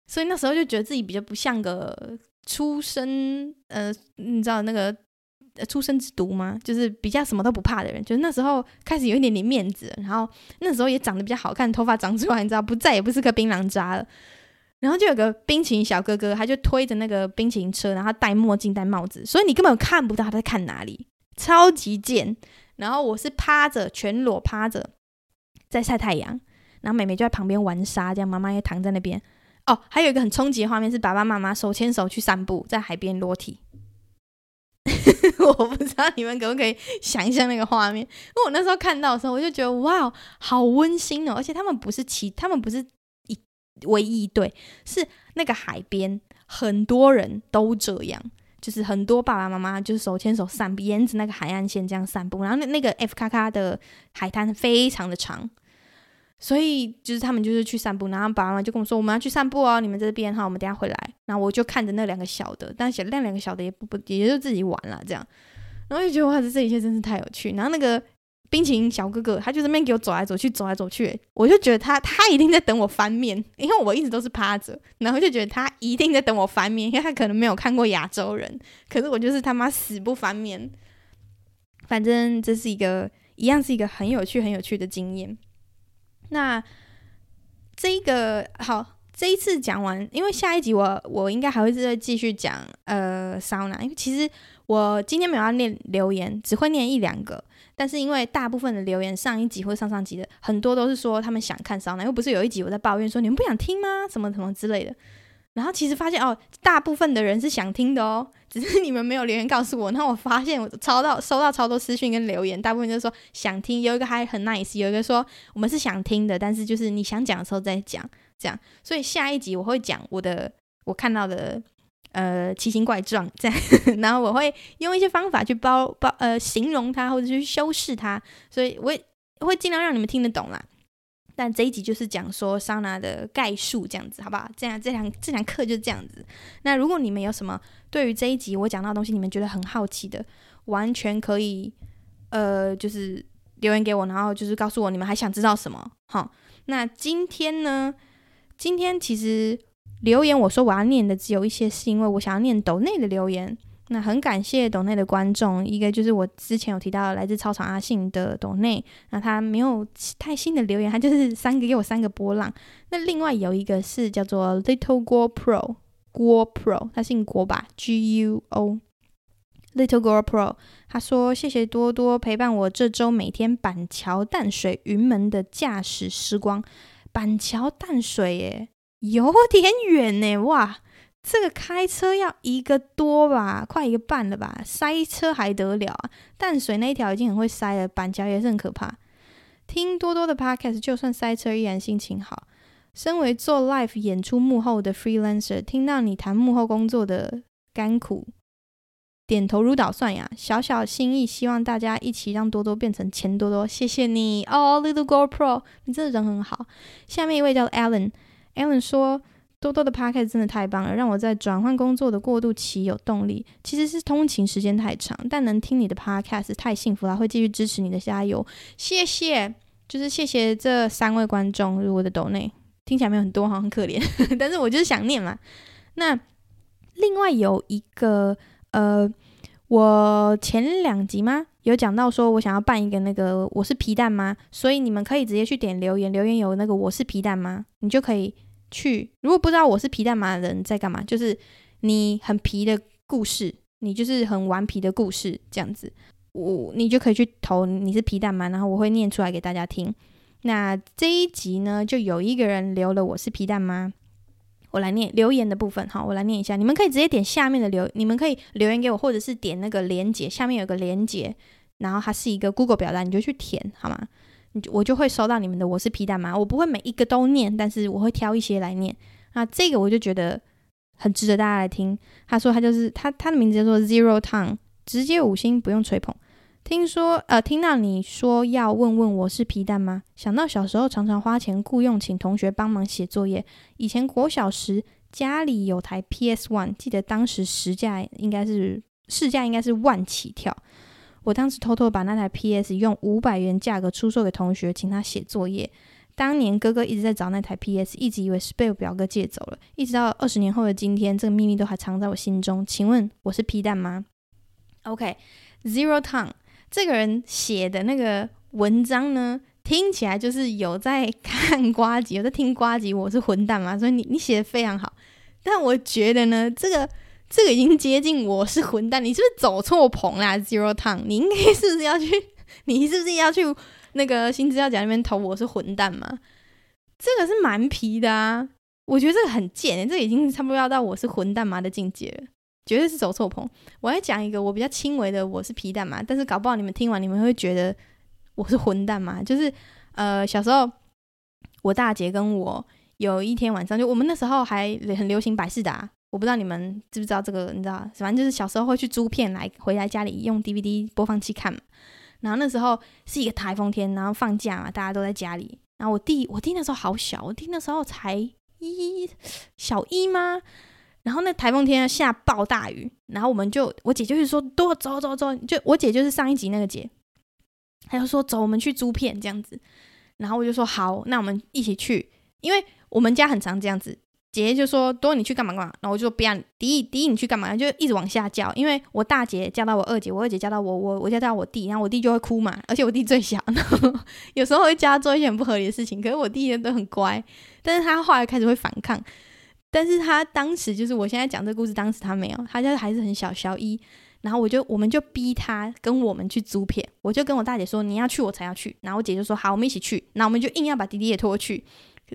所以那时候就觉得自己比较不像个出生，呃，你知道那个。出生之毒吗？就是比较什么都不怕的人，就是那时候开始有一点点面子，然后那时候也长得比较好看，头发长出来，你知道，不再也不是个槟榔渣了。然后就有个冰淇淋小哥哥，他就推着那个冰淇淋车，然后戴墨镜、戴帽子，所以你根本看不到他在看哪里，超级贱。然后我是趴着，全裸趴着在晒太阳，然后妹妹就在旁边玩沙，这样妈妈也躺在那边。哦，还有一个很冲击的画面是爸爸妈妈手牵手去散步，在海边裸体。[laughs] 我不知道你们可不可以想象那个画面，因为我那时候看到的时候，我就觉得哇，好温馨哦！而且他们不是其，他们不是一唯一一对，是那个海边很多人都这样，就是很多爸爸妈妈就是手牵手散步，沿着那个海岸线这样散步，然后那那个 F 卡卡的海滩非常的长。所以就是他们就是去散步，然后爸爸妈妈就跟我说，我们要去散步哦，你们这边哈，我们等下回来。然后我就看着那两个小的，但小那两个小的也不不也就自己玩了这样，然后就觉得哇，这这一切真是太有趣。然后那个冰淇淋小哥哥，他就在那边给我走来走去，走来走去，我就觉得他他一定在等我翻面，因为我一直都是趴着，然后就觉得他一定在等我翻面，因为他可能没有看过亚洲人，可是我就是他妈死不翻面。反正这是一个一样是一个很有趣很有趣的经验。那这一个好，这一次讲完，因为下一集我我应该还会再继续讲呃桑拿，因为其实我今天没有要念留言，只会念一两个，但是因为大部分的留言上一集或上上集的很多都是说他们想看桑拿，又不是有一集我在抱怨说你们不想听吗？什么什么之类的。然后其实发现哦，大部分的人是想听的哦，只是你们没有留言告诉我。然后我发现我超到收到超多私讯跟留言，大部分就是说想听，有一个还很 nice，有一个说我们是想听的，但是就是你想讲的时候再讲这样。所以下一集我会讲我的我看到的呃奇形怪状这样，[laughs] 然后我会用一些方法去包包呃形容它或者去修饰它。所以我会尽量让你们听得懂啦。但这一集就是讲说桑拿的概述，这样子，好不好？这样这堂这堂课就这样子。那如果你们有什么对于这一集我讲到的东西，你们觉得很好奇的，完全可以呃，就是留言给我，然后就是告诉我你们还想知道什么。好，那今天呢？今天其实留言我说我要念的只有一些，是因为我想要念抖内的留言。那很感谢抖内的观众，一个就是我之前有提到来自操场阿信的抖内，那他没有太新的留言，他就是三个给我三个波浪。那另外有一个是叫做 Little Girl Pro 郭 Pro，他姓郭吧，G U O Little Girl Pro，他说谢谢多多陪伴我这周每天板桥淡水云门的驾驶时光，板桥淡水耶，有点远呢，哇。这个开车要一个多吧，快一个半了吧，塞车还得了啊！淡水那一条已经很会塞了，板桥也是很可怕。听多多的 podcast，就算塞车依然心情好。身为做 live 演出幕后的 freelancer，听到你谈幕后工作的甘苦，点头如捣蒜呀！小小心意，希望大家一起让多多变成钱多多。谢谢你哦，Little Girl Pro，你这人很好。下面一位叫 Alan，Alan 说。多多的 podcast 真的太棒了，让我在转换工作的过渡期有动力。其实是通勤时间太长，但能听你的 podcast 太幸福了，会继续支持你的，加油！谢谢，就是谢谢这三位观众，如我的抖内听起来没有很多，好像很可怜，[laughs] 但是我就是想念嘛。那另外有一个呃，我前两集吗有讲到说我想要办一个那个我是皮蛋吗？所以你们可以直接去点留言，留言有那个我是皮蛋吗？你就可以。去，如果不知道我是皮蛋吗的人在干嘛，就是你很皮的故事，你就是很顽皮的故事这样子，我你就可以去投你是皮蛋吗，然后我会念出来给大家听。那这一集呢，就有一个人留了我是皮蛋吗，我来念留言的部分，好，我来念一下，你们可以直接点下面的留，你们可以留言给我，或者是点那个连接，下面有个连接，然后它是一个 Google 表单，你就去填好吗？我就会收到你们的，我是皮蛋吗？我不会每一个都念，但是我会挑一些来念。那这个我就觉得很值得大家来听。他说他就是他，他的名字叫做 Zero ton 直接五星不用吹捧。听说呃，听到你说要问问我是皮蛋吗？想到小时候常常花钱雇佣请同学帮忙写作业。以前国小时家里有台 PS One，记得当时市价应该是市价应该是万起跳。我当时偷偷把那台 PS 用五百元价格出售给同学，请他写作业。当年哥哥一直在找那台 PS，一直以为是被我表哥借走了。一直到二十年后的今天，这个秘密都还藏在我心中。请问我是皮蛋吗？OK，Zero Tang 这个人写的那个文章呢，听起来就是有在看瓜集，有在听瓜集。我是混蛋吗？所以你你写的非常好。但我觉得呢，这个。这个已经接近我是混蛋，你是不是走错棚啦？Zero Tom，你应该是不是要去？[laughs] 你是不是要去那个新资料夹那边投我是混蛋嘛？这个是蛮皮的啊，我觉得这个很贱，这已经差不多要到我是混蛋嘛的境界了，绝对是走错棚。我要讲一个我比较轻微的我是皮蛋嘛，但是搞不好你们听完你们会觉得我是混蛋嘛？就是呃小时候我大姐跟我有一天晚上，就我们那时候还很流行百事达。我不知道你们知不知道这个，你知道，反正就是小时候会去租片来回来家里用 DVD 播放器看嘛。然后那时候是一个台风天，然后放假嘛，大家都在家里。然后我弟，我弟那时候好小，我弟那时候才一小一吗？然后那台风天下暴大雨，然后我们就我姐就是说多走走走，就我姐就是上一集那个姐，她就说走，我们去租片这样子。然后我就说好，那我们一起去，因为我们家很常这样子。姐姐就说：“多，你去干嘛干嘛？”然后我就说：“不要，第一，第一你去干嘛？”就一直往下叫，因为我大姐叫到我二姐，我二姐叫到我，我我叫到我弟，然后我弟就会哭嘛。而且我弟最小，然后 [laughs] 有时候会叫他做一些很不合理的事情。可是我弟都很乖，但是他后来开始会反抗。但是他当时就是我现在讲这个故事，当时他没有，他就还是很小，小一。然后我就我们就逼他跟我们去租片，我就跟我大姐说：“你要去，我才要去。”然后我姐就说：“好，我们一起去。”然后我们就硬要把弟弟也拖去。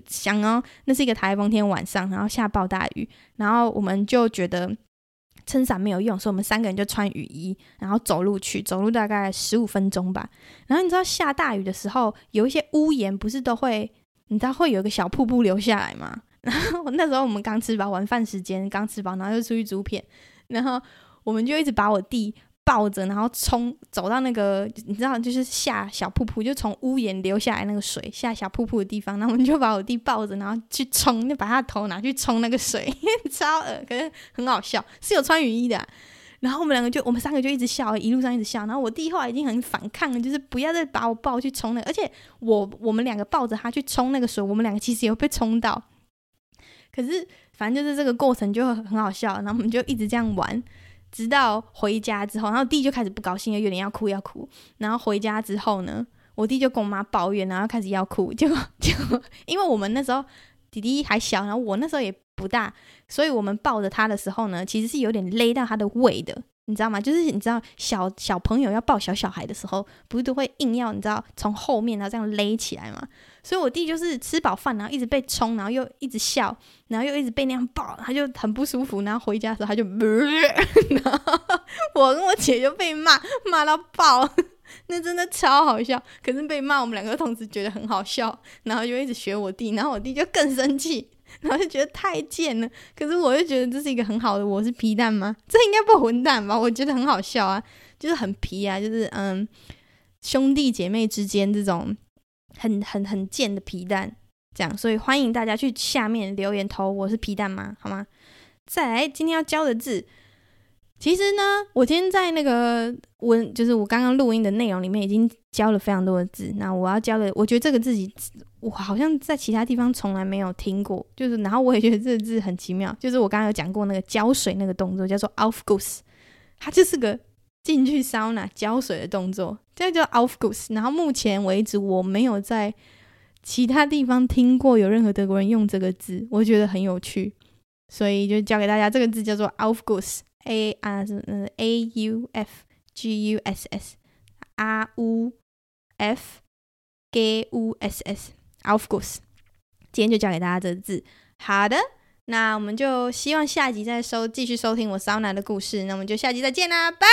想哦，那是一个台风天晚上，然后下暴大雨，然后我们就觉得撑伞没有用，所以我们三个人就穿雨衣，然后走路去，走路大概十五分钟吧。然后你知道下大雨的时候，有一些屋檐不是都会，你知道会有一个小瀑布流下来吗？[laughs] 然后那时候我们刚吃饱，晚饭时间刚吃饱，然后就出去租片，然后我们就一直把我弟抱着，然后冲走到那个你知道，就是下小瀑布，就从屋檐流下来那个水下小瀑布的地方，然后我们就把我弟抱着，然后去冲，就把他头拿去冲那个水，[laughs] 超恶，可是很好笑，是有穿雨衣的。然后我们两个就，我们三个就一直笑，一路上一直笑。然后我弟后来已经很反抗了，就是不要再把我抱去冲了，而且我我们两个抱着他去冲那个水，我们两个其实也会被冲到。可是反正就是这个过程就很好笑，然后我们就一直这样玩，直到回家之后，然后弟就开始不高兴了，有点要哭要哭。然后回家之后呢，我弟就跟我妈抱怨，然后开始要哭，就就因为我们那时候弟弟还小，然后我那时候也。不大，所以我们抱着他的时候呢，其实是有点勒到他的胃的，你知道吗？就是你知道小小朋友要抱小小孩的时候，不是都会硬要你知道从后面然后这样勒起来吗？所以我弟就是吃饱饭，然后一直被冲，然后又一直笑，然后又一直被那样抱，他就很不舒服。然后回家的时候他就，然后我跟我姐就被骂骂到爆，[laughs] 那真的超好笑。可是被骂，我们两个同时觉得很好笑，然后就一直学我弟，然后我弟就更生气。然后就觉得太贱了，可是我就觉得这是一个很好的，我是皮蛋吗？这应该不混蛋吧？我觉得很好笑啊，就是很皮啊，就是嗯，兄弟姐妹之间这种很很很贱的皮蛋，这样，所以欢迎大家去下面留言投我是皮蛋吗？好吗？再来，今天要教的字。其实呢，我今天在那个文，就是我刚刚录音的内容里面，已经教了非常多的字。那我要教的，我觉得这个字，我好像在其他地方从来没有听过。就是，然后我也觉得这个字很奇妙。就是我刚刚有讲过那个浇水那个动作，叫做 Aufguss，它就是个进去桑拿浇水的动作，这叫 Aufguss。然后目前为止，我没有在其他地方听过有任何德国人用这个字，我觉得很有趣，所以就教给大家。这个字叫做 Aufguss。A 啊是嗯 A U F G U S S A U F G U S S Aufguss，今天就教给大家这个字。好的，那我们就希望下集再收继续收听我桑拿的故事。那我们就下集再见啦，拜。